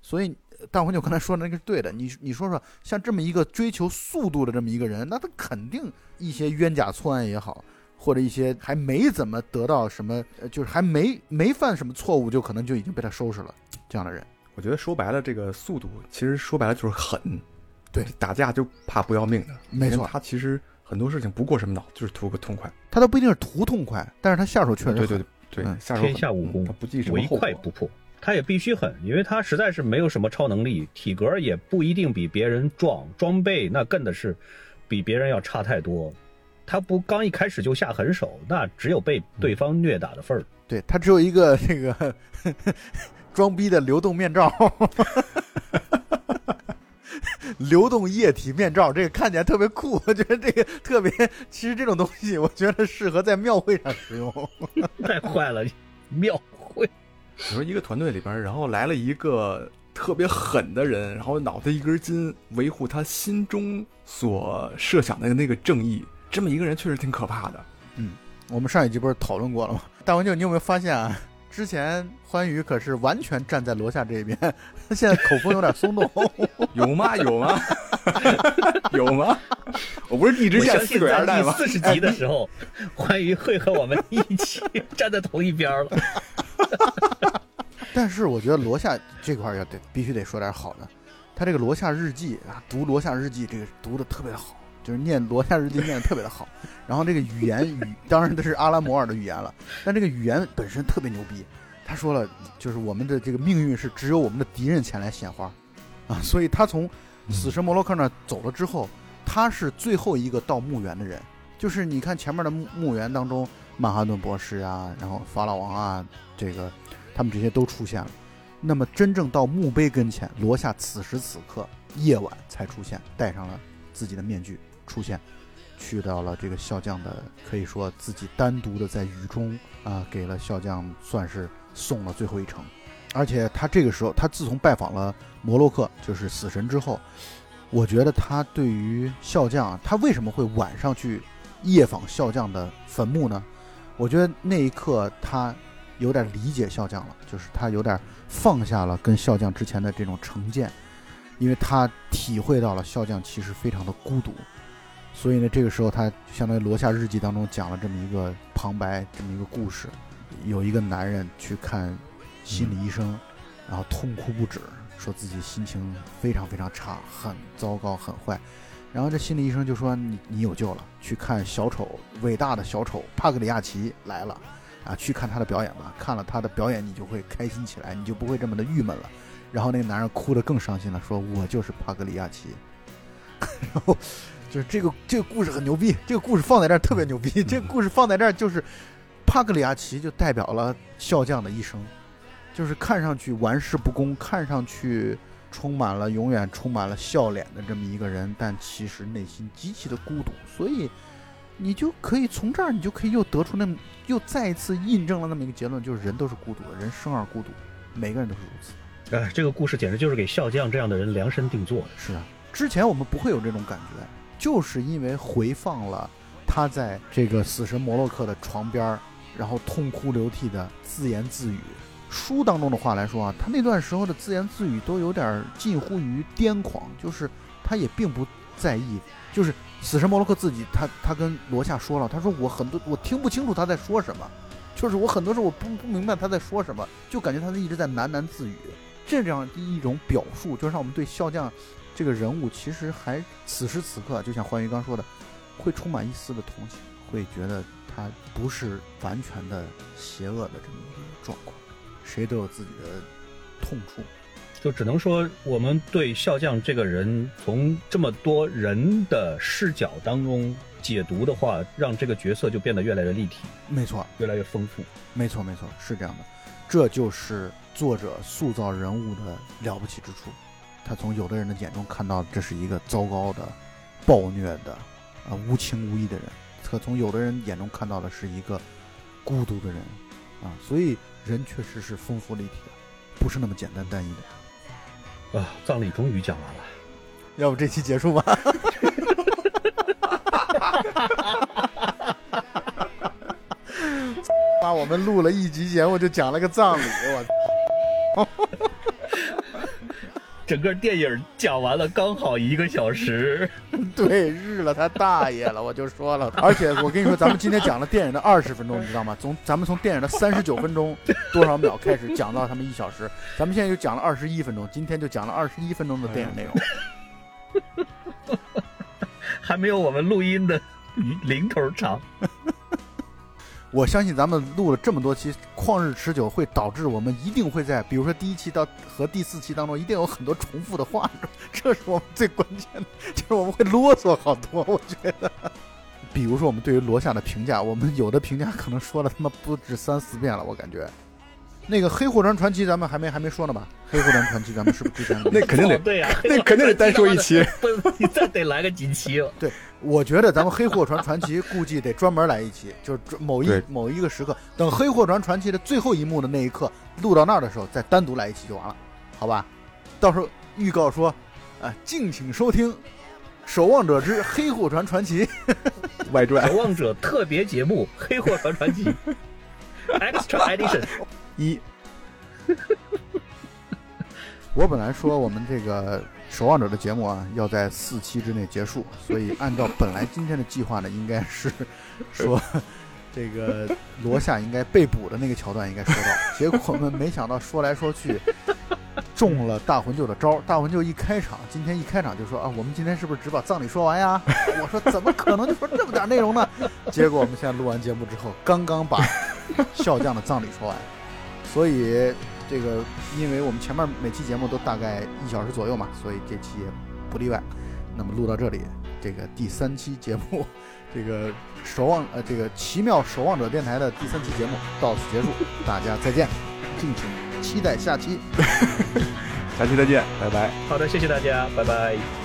所以大黄牛刚才说的那个是对的。你你说说，像这么一个追求速度的这么一个人，那他肯定一些冤假错案也好，或者一些还没怎么得到什么，就是还没没犯什么错误，就可能就已经被他收拾了。这样的人，我觉得说白了，这个速度其实说白了就是狠。对，打架就怕不要命的。没错，他其实很多事情不过什么脑，就是图个痛快。他都不一定是图痛快，但是他下手确实对对对。对嗯，下手天下武功他不计什么唯后果。快不破。他也必须狠，因为他实在是没有什么超能力，体格也不一定比别人壮，装备那更的是比别人要差太多。他不刚一开始就下狠手，那只有被对方虐打的份儿。对他只有一个这个 装逼的流动面罩，流动液体面罩，这个看起来特别酷，我觉得这个特别。其实这种东西，我觉得适合在庙会上使用。太坏了，庙会。你说一个团队里边，然后来了一个特别狠的人，然后脑袋一根筋，维护他心中所设想的那个正义，这么一个人确实挺可怕的。嗯我们上一集不是讨论过了吗？大文舅，你有没有发现啊？之前欢愉可是完全站在罗夏这边，他 现在口风有点松动。有吗？有吗？有吗？我不是一直我见四相信在鬼二代吗？第四十集的时候，欢愉会和我们一起站在同一边儿了。但是我觉得罗夏这块儿要得必须得说点好的，他这个罗夏日记啊，读罗夏日记这个读的特别的好，就是念罗夏日记念的特别的好。然后这个语言语当然这是阿拉摩尔的语言了，但这个语言本身特别牛逼。他说了，就是我们的这个命运是只有我们的敌人前来献花啊，所以他从死神摩洛克那儿走了之后，他是最后一个到墓园的人。就是你看前面的墓墓园当中，曼哈顿博士啊，然后法老王啊，这个他们这些都出现了。那么真正到墓碑跟前，罗夏此时此刻夜晚才出现，戴上了自己的面具出现，去到了这个笑匠的，可以说自己单独的在雨中啊，给了笑匠算是送了最后一程。而且他这个时候，他自从拜访了摩洛克，就是死神之后，我觉得他对于笑匠，他为什么会晚上去夜访笑匠的坟墓呢？我觉得那一刻他有点理解笑匠了，就是他有点放下了跟笑匠之前的这种成见，因为他体会到了笑匠其实非常的孤独，所以呢，这个时候他相当于罗夏日记当中讲了这么一个旁白，这么一个故事，有一个男人去看心理医生，然后痛哭不止，说自己心情非常非常差，很糟糕，很坏。然后这心理医生就说：“你你有救了，去看小丑，伟大的小丑帕格里亚奇来了，啊，去看他的表演吧。看了他的表演，你就会开心起来，你就不会这么的郁闷了。”然后那个男人哭得更伤心了，说：“我就是帕格里亚奇。”然 后就是这个这个故事很牛逼，这个故事放在这儿特别牛逼，这个故事放在这儿就是帕格里亚奇就代表了笑匠的一生，就是看上去玩世不恭，看上去。充满了永远充满了笑脸的这么一个人，但其实内心极其的孤独，所以你就可以从这儿，你就可以又得出那么又再一次印证了那么一个结论，就是人都是孤独的，人生而孤独，每个人都是如此。哎，这个故事简直就是给笑匠这样的人量身定做的。是啊，之前我们不会有这种感觉，就是因为回放了他在这个死神摩洛克的床边儿，然后痛哭流涕的自言自语。书当中的话来说啊，他那段时候的自言自语都有点近乎于癫狂，就是他也并不在意，就是死神摩洛克自己，他他跟罗夏说了，他说我很多我听不清楚他在说什么，就是我很多时候我不不明白他在说什么，就感觉他一直在喃喃自语，这样一种表述，就让我们对笑匠这个人物其实还此时此刻，就像欢愉刚说的，会充满一丝的同情，会觉得他不是完全的邪恶的这么一个状况。谁都有自己的痛处，就只能说我们对笑匠这个人，从这么多人的视角当中解读的话，让这个角色就变得越来越立体。没错，越来越丰富。没错，没错，是这样的。这就是作者塑造人物的了不起之处。他从有的人的眼中看到这是一个糟糕的、暴虐的、啊无情无义的人；可从有的人眼中看到的是一个孤独的人。啊，所以人确实是丰富立体的，不是那么简单单一的。啊，葬礼终于讲完了，要不这期结束吧？把我们录了一集节目就讲了个葬礼，我。整个电影讲完了，刚好一个小时。对，日了他大爷了，我就说了。而且我跟你说，咱们今天讲了电影的二十分钟，你知道吗？从咱们从电影的三十九分钟多少秒开始讲到他们一小时，咱们现在就讲了二十一分钟，今天就讲了二十一分钟的电影内容，还没有我们录音的零头长。我相信咱们录了这么多期，旷日持久会导致我们一定会在，比如说第一期到和第四期当中，一定有很多重复的话，这是我们最关键的，就是我们会啰嗦好多。我觉得，比如说我们对于罗夏的评价，我们有的评价可能说了他妈不止三四遍了，我感觉。那个黑货船传奇咱们还没还没说呢吧？黑货船传奇咱们是不是之前 那肯定得哦对呀、那肯定得单说一期。不，你再得来个几期了。我觉得咱们黑货船传奇估计得专门来一期，就是专某一某一个时刻，等黑货船传奇的最后一幕的那一刻录到那儿的时候，再单独来一期就完了，好吧？到时候预告说，啊，敬请收听《守望者之黑货船传奇》。外传守望者特别节目《黑货船传奇》Extra Edition，一，我本来说我们这个守望者的节目啊，要在四期之内结束，所以 按照本来今天的计划呢，应该是说这个罗夏应该被捕的那个桥段应该说到，结果我们没想到说来说去 中了大魂舅的招。大魂舅一开场，今天一开场就说啊，我们今天是不是只把葬礼说完呀？我说怎么可能就说这么点内容呢？结果我们现在录完节目之后，刚刚把笑匠的葬礼说完，所以。这个，因为我们前面每期节目都大概一小时左右嘛，所以这期也不例外。那么录到这里，这个第三期节目，这个守望呃，这个奇妙守望者电台的第三期节目到此结束，大家再见，敬请期待下期。下期再见，拜拜。好的，谢谢大家，拜拜。